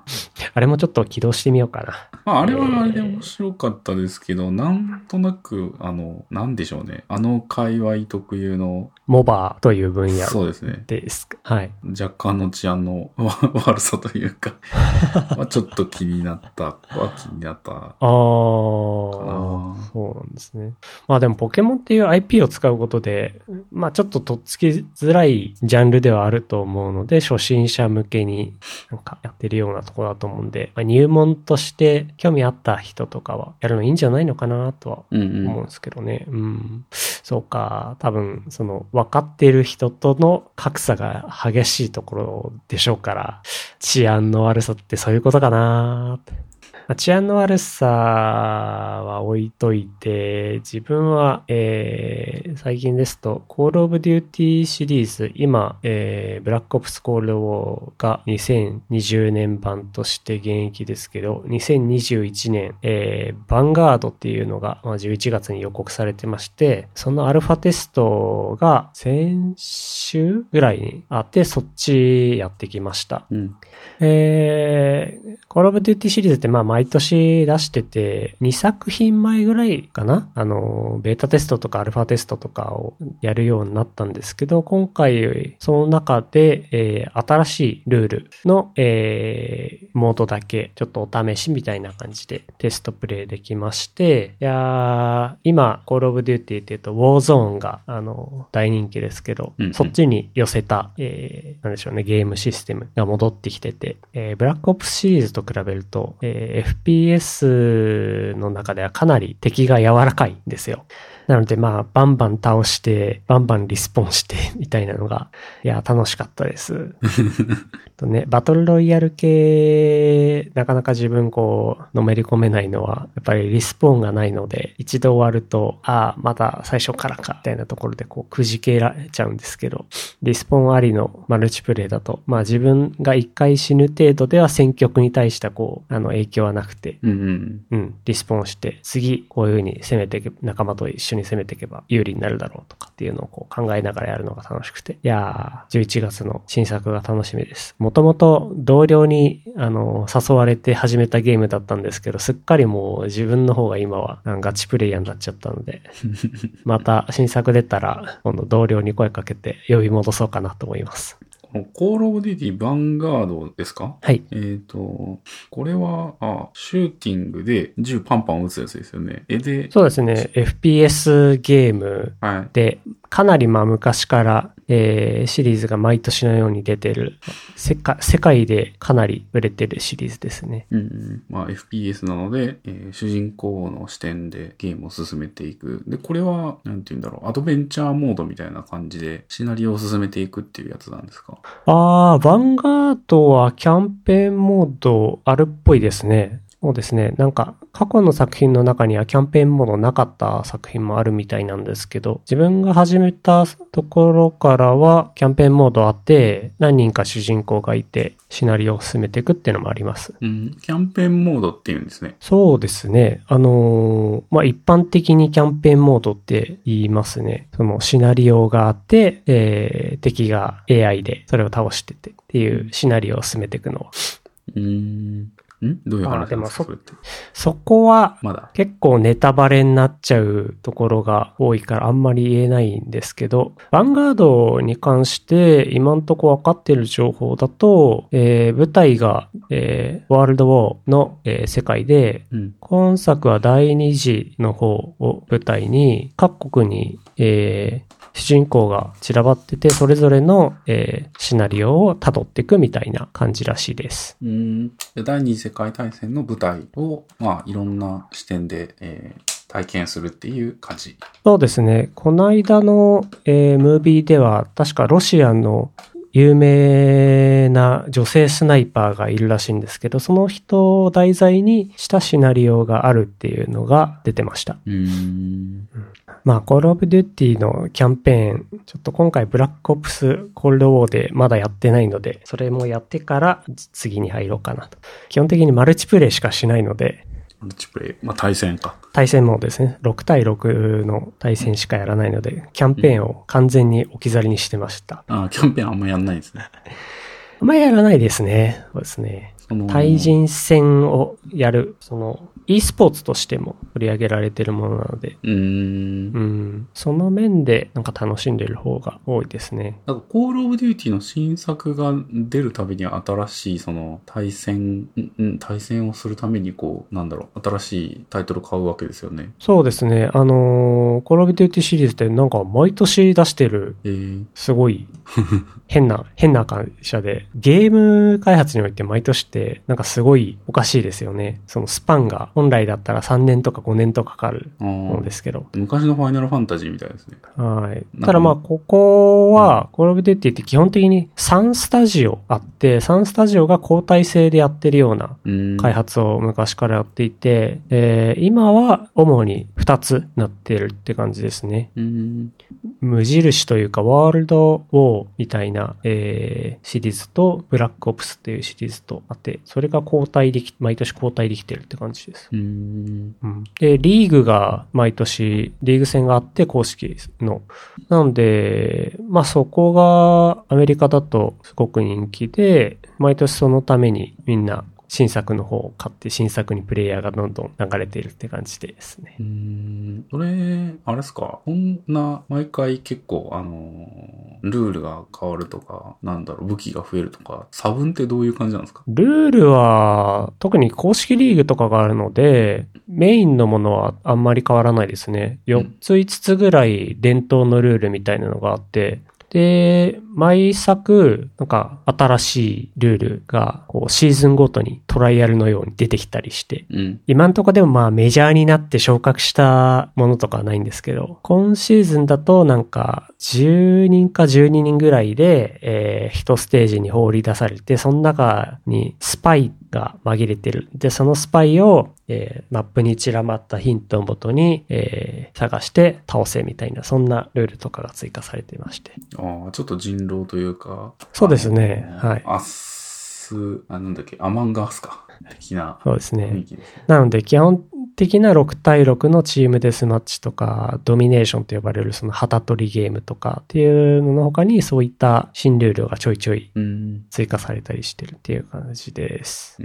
あれもちょっと起動してみようかな。まあ、あれはあれで面白かったですけど、なんとなく、あの、なんでしょうね。あの界隈特有の、モバという分野そうですね。です。はい。若干の治安のわ [LAUGHS] 悪さというか、[LAUGHS] まあちょっと気になったは気になった。あー、なそうなんですね。まあでもポケモンっていう IP を使うことで、まあちょっととっつきづらいジャンルではあると思うので、初心者向けになんかやってるようなところだと思うんで、まあ、入門として興味あった人とかはやるのいいんじゃないのかなとはうんうん。思うんですけどね。うん。そうか。多分、その、分かっている人との格差が激しいところでしょうから、治安の悪さってそういうことかなってまあ治安の悪さは置いといて、自分は、えー、最近ですと、Call of Duty シリーズ、今、えー、ブラックオプスコールドウォーが2020年版として現役ですけど、2021年、えー、ヴァンガードっていうのが、まあ、11月に予告されてまして、そのアルファテストが先週ぐらいにあって、そっちやってきました。うん。えー、Call of Duty シリーズってまあ毎年出してて、2作品前ぐらいかな？あの、ベータテストとかアルファテストとかをやるようになったんですけど、今回その中で、えー新しいルールの、えーモードだけちょっとお試しみたいな感じでテストプレイできまして、いやー今 Call of Duty って言うと Warzone があの大人気ですけど、うんうん。そっちに寄せた、えーなんでしょうね、ゲームシステムが戻ってきてて、えーブラックオプスシリーズと比べると、えー FPS の中ではかなり敵が柔らかいんですよ。なのでまあ、バンバン倒して、バンバンリスポンして、[LAUGHS] みたいなのが、いや、楽しかったです。[LAUGHS] とね、バトルロイヤル系、なかなか自分こう、のめり込めないのは、やっぱりリスポーンがないので、一度終わると、ああ、また最初からか、みたいなところでこう、くじけられちゃうんですけど、リスポーンありのマルチプレイだと、まあ自分が一回死ぬ程度では戦局に対してこう、あの影響はなくて、うんうん。うん、リスポンして、次、こういう風に攻めて仲間と一緒に攻めていけば有利になるだろうとかっていうのをこう考えながらやるのが楽しくて。いやー、11月の新作が楽しみです。もともと同僚に、あの、誘われて始めたゲームだったんですけど、すっかりもう自分の方が今はあガチプレイヤーになっちゃったので、[LAUGHS] また新作出たら、今度同僚に声かけて呼び戻そうかなと思います。コールオブデューティーヴァンガードですか？はい。えっ、と、これは、あ、シューティングで銃パンパン撃つやつですよね。え、で、そうですね。FPS ゲームはい。で、かなりまあ昔から、えーシリーズが毎年のように出てる、世界、世界でかなり売れてるシリーズですね。うんうん。まあ、FPS なので、えー主人公の視点でゲームを進めていく。で、これは、なんて言うんだろう、アドベンチャーモードみたいな感じで、シナリオを進めていくっていうやつなんですか？あー、ヴァンガードはキャンペーンモードあるっぽいですね。そうですね。なんか、過去の作品の中にはキャンペーンモードなかった作品もあるみたいなんですけど、自分が始めたところからは、キャンペーンモードあって、何人か主人公がいて、シナリオを進めていくっていうのもあります。うん。キャンペーンモードっていうんですね。そうですね。あのーまあ、一般的にキャンペーンモードって言いますね。そのシナリオがあって、えー、敵が AI でそれを倒しててっていうシナリオを進めていくのは。うーん。ん？どういう話ですかそそこはまだ？結構ネタバレになっちゃうところが多いからあんまり言えないんですけど、ヴァンガードに関して今んとこ分かってる情報だと、えー舞台が、えーワールドウォーの、えー世界で、うん。今作は第二次の方を舞台に、各国に、えー主人公が散らばってて、それぞれの、えーシナリオを辿っていくみたいな感じらしいです。うーん。で第二次世界大戦の舞台を、まあ、いろんな視点で、えー体験するっていう感じ。そうですね。この間の、えームービーでは、確かロシアの有名な女性スナイパーがいるらしいんですけど、その人を題材にしたシナリオがあるっていうのが出てました。うーん。まあ、コールオブデューティのキャンペーン、ちょっと今回ブラックオプスコールドウォーでまだやってないので、それもやってから次に入ろうかなと。基本的にマルチプレイしかしないので、マルチプレイ？まあ、対戦か。対戦モードですね。6対6の対戦しかやらないので、キャンペーンを完全に置き去りにしてました。あーキャンペーンあんまやんないですね。あんまりやらないですね。そうですね。対人戦をやる、その、e スポーツとしても取り上げられてるものなので、うーんう。ん、その面でなんか楽しんでる方が多いですね。なんか、コールオブデューティの新作が出るたびに新しい、その、対戦、うんうん、対戦をするために、こう、なんだろう、新しいタイトル買うわけですよね。そうですね。あのー、コールオブデューティシリーズってなんか毎年出してる、えー、すごい変な、[LAUGHS] 変な会社で、ゲーム開発において毎年ってなんかすごいおかしいですよね。そのスパンが本来だったら3年とか5年とかかかるあものーですけど。昔のファイナルファンタジーみたいですね。はい。かただまあ、ここは、コールオブデューティって基本的に3スタジオあって、3スタジオが交代制でやってるような。開発を昔からやっていて、えー今は主に2つなってるって感じですね。無印というか、ワールドウォーみたいな、えーシリーズと、ブラックオプスっていうシリーズとあって、それが交代でき、毎年交代できてるって感じです。うーん。うん、で、リーグが毎年、リーグ戦があって公式の。なので、まあそこがアメリカだとすごく人気で、毎年そのためにみんな新作の方を買って新作にプレイヤーがどんどん流れているって感じですね。うーん。それ、あれですか？こんな、毎回結構、あのー、ルールが変わるとか、なんだろう、武器が増えるとか、差分ってどういう感じなんですか？ルールは、特に公式リーグとかがあるので、メインのものはあんまり変わらないですね。4つ5つぐらい伝統のルールみたいなのがあって、で、毎作、なんか新しいルールが、こう、シーズンごとにトライアルのように出てきたりして、うん。今んとこでもまあメジャーになって昇格したものとかはないんですけど、今シーズンだとなんか10人か12人ぐらいで、えー、一ステージに放り出されて、その中にスパイが紛れてる。で、そのスパイを、えーマップに散らばったヒントをもとに、えー探して倒せみたいな、そんなルールとかが追加されていまして。ああ、ちょっと人狼というか。そうですねはいアス、あ、なんだっけ、アマンガースか。的なそうですね。なので基本的な6対6のチームデスマッチとか、ドミネーションと呼ばれるその旗取りゲームとかっていうのの他にそういった新ルールがちょいちょいうん。追加されたりしてるっていう感じです。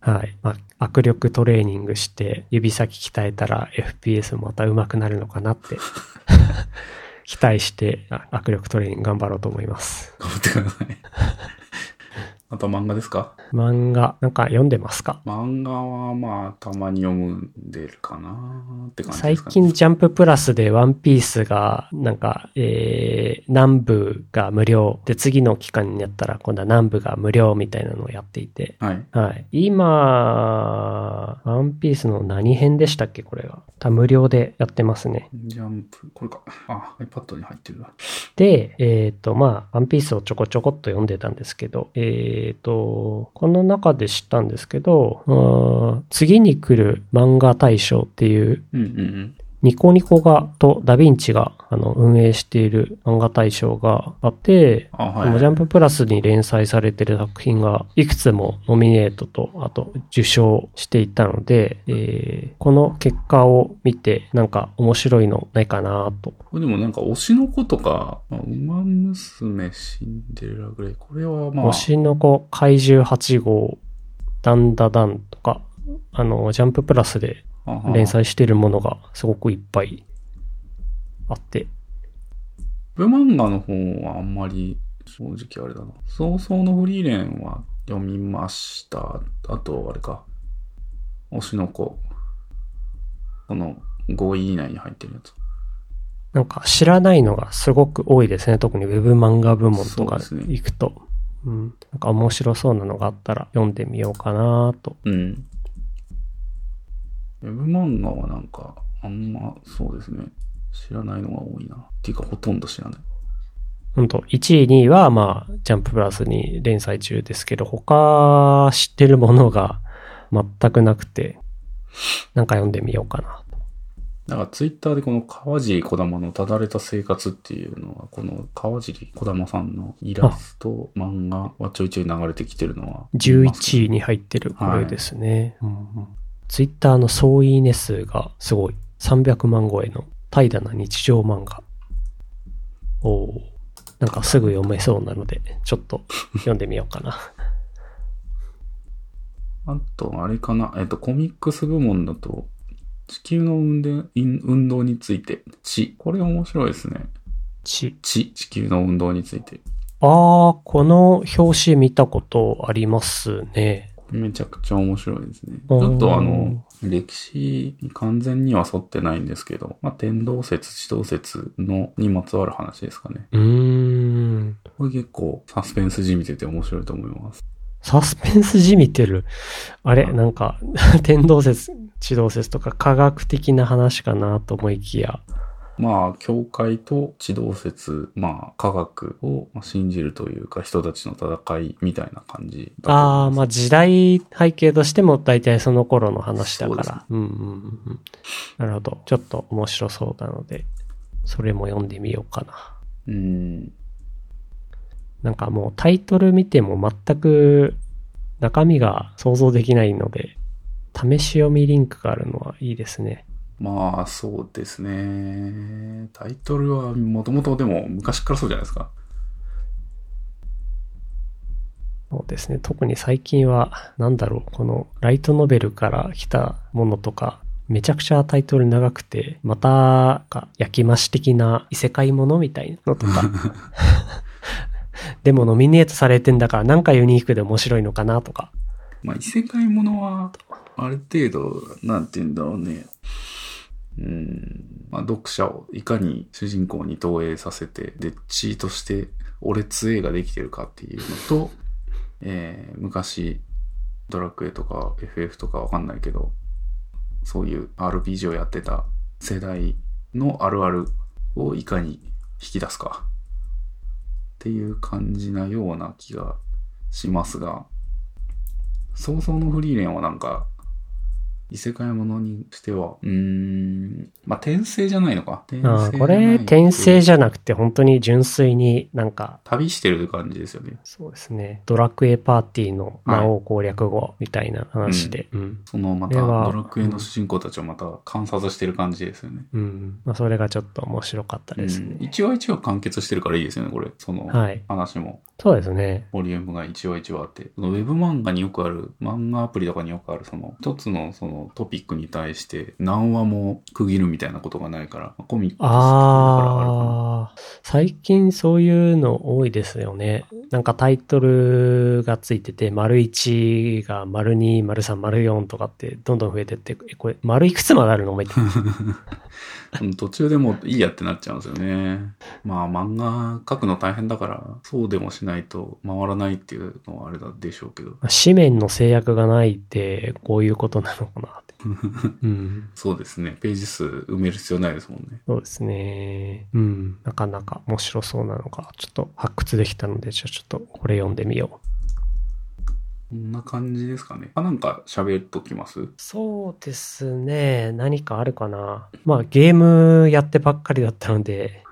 はい。まあ、握力トレーニングして指先鍛えたら FPS もまた上手くなるのかなって [LAUGHS] 期待して握力トレーニング頑張ろうと思います。頑張ってください。あと漫画ですか？漫画、なんか読んでますか？漫画はまあ、たまに読んでるかなって感じで最すかね。近ジャンププラスでワンピースが、なんか、えー、南部が無料。で、次の期間になったら今度は南部が無料みたいなのをやっていて。はい。はい。今、ワンピースの何編でしたっけこれが。多分無料でやってますね。ジャンプ、これか。あ、iPad に入ってるわ。で、えっ、と、まあ、ワンピースをちょこちょこっと読んでたんですけど、ええっ、と、この中で知ったんですけど、次に来る漫画大賞っていう、うんうんうん。ニコニコがとダヴィンチがあの運営している漫画大賞があって、はい、ジャンププラスに連載されてる作品がいくつもノミネートと、あと受賞していたので、えーこの結果を見てなんか面白いのないかなと。これでもなんか推しの子とか、まあ、馬娘シンデレラぐらい。これはまあ、推しの子怪獣8号、ダンダダンとか、あの、ジャンププラスで連載してるものがすごくいっぱいあって、ウェブ漫画の方はあんまり正直あれだな。早々のフリーレンは読みました。あと、あれか。推しの子。その5位以内に入ってるやつ。なんか知らないのがすごく多いですね。特にウェブ漫画部門とか行くと。うん。なんか面白そうなのがあったら読んでみようかなと。うん。ウェブ漫画はなんか、あんま、そうですね。知らないのが多いな。っていうか、ほとんど知らない。本当1位、2位はまあ、ジャンププラスに連載中ですけど、他知ってるものが全くなくて、なんか読んでみようかなと。だからツイッターでこの川尻小玉のただれた生活っていうのは、この川尻小玉さんのイラスト、漫画はちょいちょい流れてきてるのは。11位に入ってるこれですね。ツイッターの総いいね数がすごい。300万超えの怠惰な日常漫画。おお。なんかすぐ読めそうなので、ちょっと読んでみようかな。[LAUGHS] あと、あれかな。えっと、コミックス部門だと、地球の運動運動について、地。これ面白いですね。ち。地。地球の運動について。あー、この表紙見たことありますね。めちゃくちゃ面白いですね。ちうんょっとあの、歴史に完全には沿ってないんですけど、まあ、天動説、地動説のにまつわる話ですかね。うーん。これ結構サスペンスじみてて面白いと思います。サスペンスじみてる。あれなんか、[LAUGHS] 天動説、地動説とか科学的な話かなと思いきや。まあ、教会と地動説、まあ、科学を信じるというか、人たちの戦いみたいな感じああ、まあ時代背景としても大体その頃の話だから。うんうんうんうん。なるほど。ちょっと面白そうなので、それも読んでみようかな。うん。なんかもうタイトル見ても全く中身が想像できないので、試し読みリンクがあるのはいいですね。まあ、そうですね。タイトルはもともとでも昔からそうじゃないですか。そうですね。特に最近は、なんだろう、このライトノベルから来たものとか、めちゃくちゃタイトル長くて、また、焼き増し的な異世界ものみたいなのとか。[LAUGHS] でもノミネートされてんだからなんかユニークで面白いのかなとか。まあ、異世界ものは、ある程度、なんて言うんだろうね。うん。まあ、読者をいかに主人公に投影させて、で、チートして、俺強えができてるかっていうのと、[LAUGHS] えー、昔、ドラクエとか FF とかわかんないけど、そういう RPG をやってた世代のあるあるをいかに引き出すか。っていう感じなような気がしますが、早々のフリーレンはなんか、異世界ものにしては、うーん、まあ、転生じゃないのか。転ああ、こ生じゃないれ転生じゃなくて本当に純粋になんか、旅してる感じですよね。そうですね。ドラクエパーティーの魔王攻略後みたいな話で。うん。そのまた、ドラクエの主人公たちをまた観察してる感じですよね。うん。まあそれがちょっと面白かったですうんね。一話一話完結してるからいいですよね、これ。そのはい。話も。そうですね。ボリュームが一話一話あって。そのウェブ漫画によくある、漫画アプリとかによくある、その、一つのそののトピックに対して何話も区切るみたいなことがないから、コミックスだからあるかな。最近そういうの多いですよね。なんかタイトルがついてて、丸1が丸2、丸3、丸4とかってどんどん増えてって、え、これ丸いくつまであるの？お前って。[LAUGHS] うん途中でもういいやってなっちゃうんですよね。まあ漫画書くの大変だから、そうでもしないと回らないっていうのはあれだでしょうけど。紙面の制約がないって、こういうことなのかなって。[LAUGHS] うん。そうですね。ページ数埋める必要ないですもんね。そうですね。うん。なかなか面白そうなのが、ちょっと発掘できたので、じゃあちょっとこれ読んでみよう。こんな感じですかね。あ、なんか喋っときます？そうですね。何かあるかな。まあゲームやってばっかりだったので、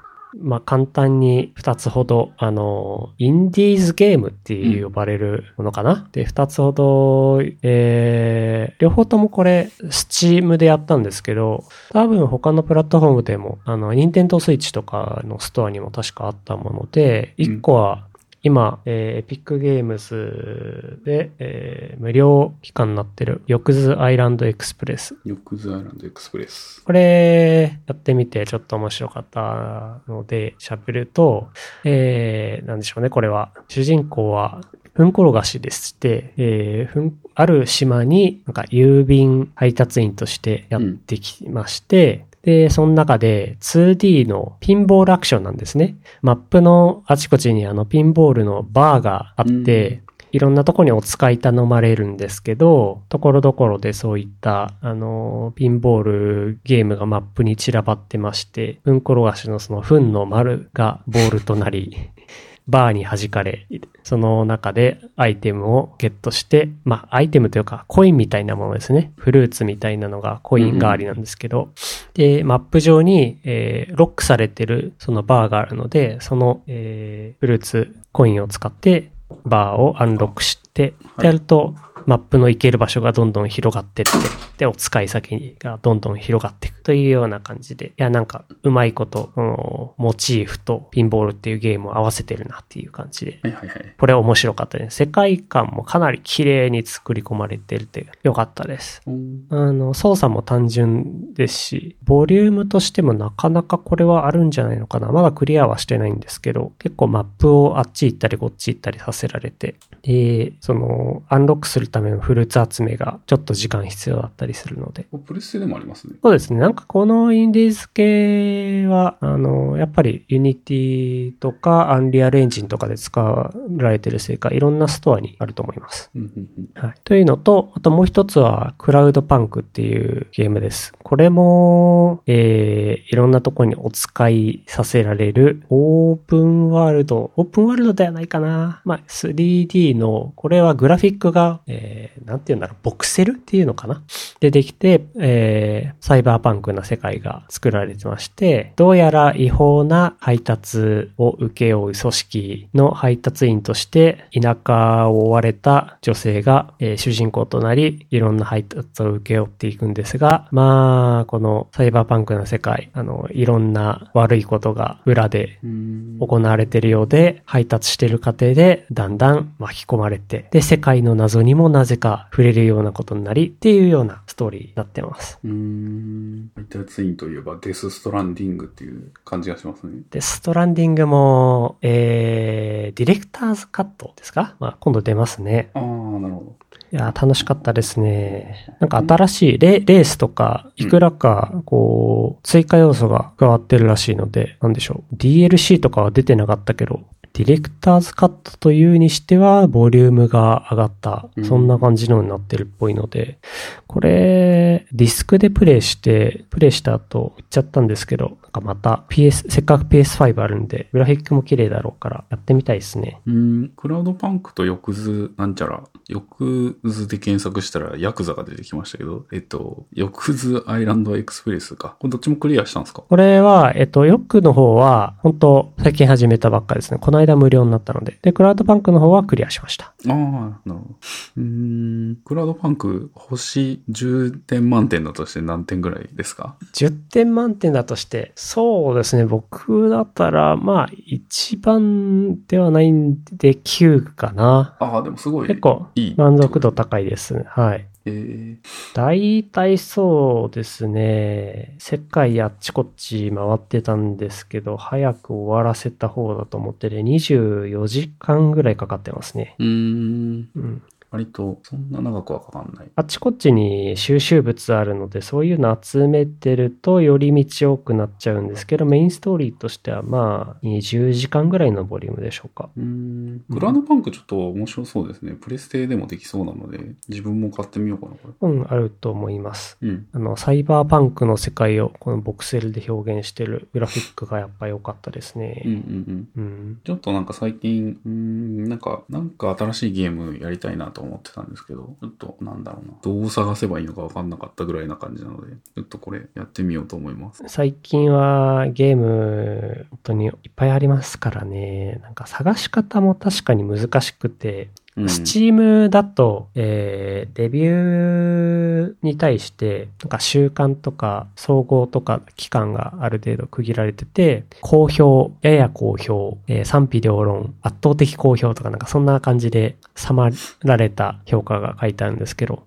まあ簡単に2つほど、あの、インディーズゲームっていう呼ばれるものかな。で、2つほど、えー、両方ともこれ、スチームでやったんですけど、多分他のプラットフォームでも、あの、ニンテンドースイッチとかのストアにも確かあったもので、1個は、今、えーエピックゲームズで、えー無料期間になってる、ヨックズアイランドエクスプレス。ヨックズアイランドエクスプレス。これ、やってみてちょっと面白かったので、喋ると、えー、なんでしょうね、これは。主人公は、フンコロガシでして、えー、ふん、ある島に、なんか郵便配達員としてやってきまして、で、その中で 2D のピンボールアクションなんですね。マップのあちこちにあのピンボールのバーがあって、いろんなとこにお使い頼まれるんですけど、ところどころでそういった、あの、ピンボールゲームがマップに散らばってまして、ふんころがしのそのふんの丸がボールとなり、バーに弾かれ、その中でアイテムをゲットして、まあアイテムというかコインみたいなものですね。フルーツみたいなのがコイン代わりなんですけど、で、マップ上に、えーロックされてるそのバーがあるので、その、えーフルーツコインを使ってバーをアンロックして、はいやると、マップの行ける場所がどんどん広がってって、で、お使い先がどんどん広がっていくというような感じで、いや、なんか、うまいこと、うんモチーフとピンボールっていうゲームを合わせてるなっていう感じで、はいはいはい。これ面白かったです。世界観もかなり綺麗に作り込まれてるって、よかったです。うんあの、操作も単純ですし、ボリュームとしてもなかなかこれはあるんじゃないのかな。まだクリアはしてないんですけど、結構マップをあっち行ったりこっち行ったりさせられて、で、その、アンロックするためのフルーツ集めがちょっと時間必要だったりするので、プレステでもありますね。そうですね。なんかこのインディーズ系は、あの、やっぱりユニティとかアンリアルエンジンとかで使われてるせいか、いろんなストアにあると思います。はい。というのと、あともう一つは、クラウドパンクっていうゲームです。これも、えー、いろんなところにお使いさせられる、オープンワールド、オープンワールドではないかな。まあ、3D の、これはグラフィックが、えー、なんて言うんだろう、ボクセルっていうのかな？でできて、えー、サイバーパンクな世界が作られてまして、どうやら違法な配達を請け負う組織の配達員として、田舎を追われた女性が、えー主人公となり、いろんな配達を請け負っていくんですが、まあ、このサイバーパンクな世界、あの、いろんな悪いことが裏でうん。行われているようで、配達している過程でだんだん巻き込まれて、で、世界の謎にもなぜか触れるようなことになりっていうようなストーリーになってます。うーん。配達員といえばデスストランディングっていう感じがしますね。で、ストランディングも、えー、ディレクターズカットですかまあ、今度出ますね。ああ、なるほいやー、楽しかったですね。なん。か新しいレレースとか、いくらか、こう、追加要素が加わってるらしいので、なん。でしょう。DLC とかは出てなかったけど、ディレクターズカットというにしては、ボリュームが上がったう、ん。そんな感じのになってるっぽいので、これ、ディスクでプレイして、プレイした後、売っちゃったんですけど、かまた PS、せっかく PS5 あるんで、グラフィックも綺麗だろうから、やってみたいですね。ど。うーん。クラウドパンクとヨクズなんちゃら。ヨクズで検索したらヤクザが出てきましたけど、えっと、ヨクズアイランドエクスプレスか。これどっちもクリアしたんですか？これは、えっと、ヨックの方は、本当最近始めたばっかですね。この間無料になったので。で、クラウドパンクの方はクリアしました。ああ、なるほど。うーん。クラウドパンク星10点満点だとして何点ぐらいですか？10点満点だとして、そうですね。僕だったら、まあ、一番ではないんで9かな。ああ、でもすごい。結構。満足度高いですね。はい。えー、大体そうですね。世界あっちこっち回ってたんですけど、早く終わらせた方だと思ってて、24時間ぐらいかかってますね。うーん。うん。割と、そんな長くはかかんない。あっちこっちに収集物あるので、そういうの集めてると寄り道多くなっちゃうんですけど、メインストーリーとしてはまあ、20時間ぐらいのボリュームでしょうか。うーん。グランドパンクちょっと面白そうですね。プレステでもできそうなので、自分も買ってみようかな、こうん、あると思います。れ。うん。あの、サイバーパンクの世界をこのボクセルで表現してるグラフィックがやっぱ良かったですうんうんね。うん。うん。ちょっとなんか最近、うーん、なんか、なんか新しいゲームやりたいなと思ってたんですけど、ちょっとなんだろうな。どう探せばいいのかわかんなかったぐらいな感じなので、ちょっとこれやってみようと思います。最近はゲーム、本当にいっぱいありますからね。なんか探し方も確かに難しくて、スチームだと、えー、レビューに対して、なんか習慣とか総合とか期間がある程度区切られてて、好評、やや好評、えー賛否両論、圧倒的好評とかなんかそんな感じでさまられた評価が書いてあるんですけど、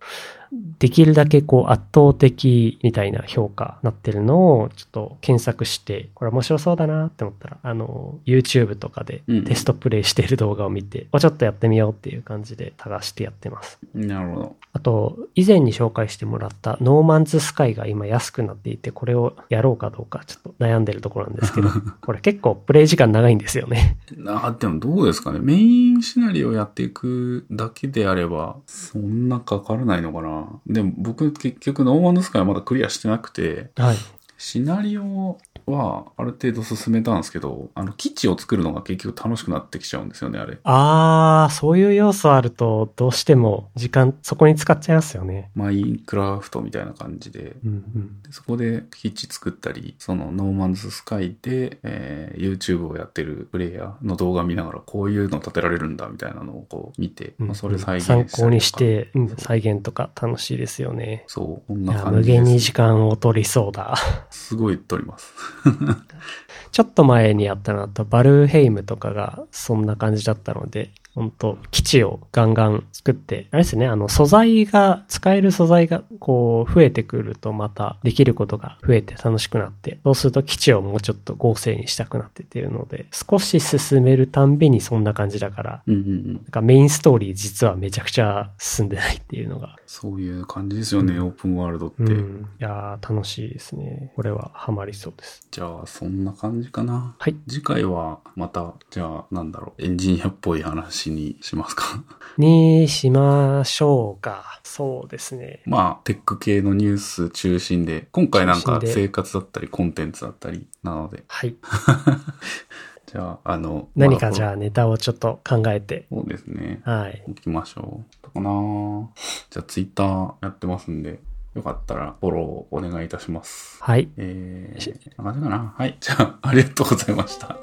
できるだけこう圧倒的みたいな評価なってるのをちょっと検索して、これ面白そうだなって思ったら、あの、YouTube とかでうんテストプレイしている動画を見て、あちょっとやってみようっていう感じで探してやってます。なるほど。あと、以前に紹介してもらったノーマンズスカイが今安くなっていて、これをやろうかどうかちょっと悩んでるところなんですけど、[LAUGHS] これ結構プレイ時間長いんですよね。あ、でもどうですかね。メインシナリオやっていくだけであれば、そんなかからないのかな。でも僕結局ノーマンズスカイはまだクリアしてなくて、はい。シナリオはある程度進めたんですけど、あの、基地を作るのが結局楽しくなってきちゃうんですよね、あれ。あー、そういう要素あると、どうしても時間そこに使っちゃいますよね。マインクラフトみたいな感じで、うんうん。でそこで基地作ったり、そのノーマンズスカイで、えー YouTube をやってるプレイヤーの動画見ながら、こういうの建てられるんだみたいなのをこう見て、まあ、それ再現参考にして、うん再現とか楽しいですよね。そう、こんな感じです。無限に時間を取りそうだ。すごい取ります。[LAUGHS] ちょっと前にやったのだと、バルヘイムとかがそんな感じだったので、本当基地をガンガン作って、あれですね、あの素材が、使える素材がこう増えてくるとまたできることが増えて楽しくなって、そうすると基地をもうちょっと豪勢にしたくなってっていうので、少し進めるたんびにそんな感じだから、うんうんうん。なんかメインストーリー実はめちゃくちゃ進んでないっていうのが、そういう感じですよね、うんオープンワールドって。うん。いやー楽しいですね。これはハマりそうです。じゃあ、そんな感じかな。はい。次回はまた、じゃあ、なんだろう、エンジニアっぽい話にしますか？[LAUGHS] にしましょうか。そうですね。まあ、テック系のニュース中心で、今回なんか生活だったりコンテンツだったりなので、はい。[LAUGHS] じゃあ、あの、何かじゃあ。あネタをちょっと考えて。そうですね。はい。行きましょう。どうかな？じゃあ、ツイッターやってますんで、よかったらフォローお願いいたします。はい。えー、こんな感じかな？はい。じゃあ、ありがとうございました。は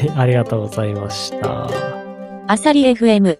い。ありがとうございました。アサリ FM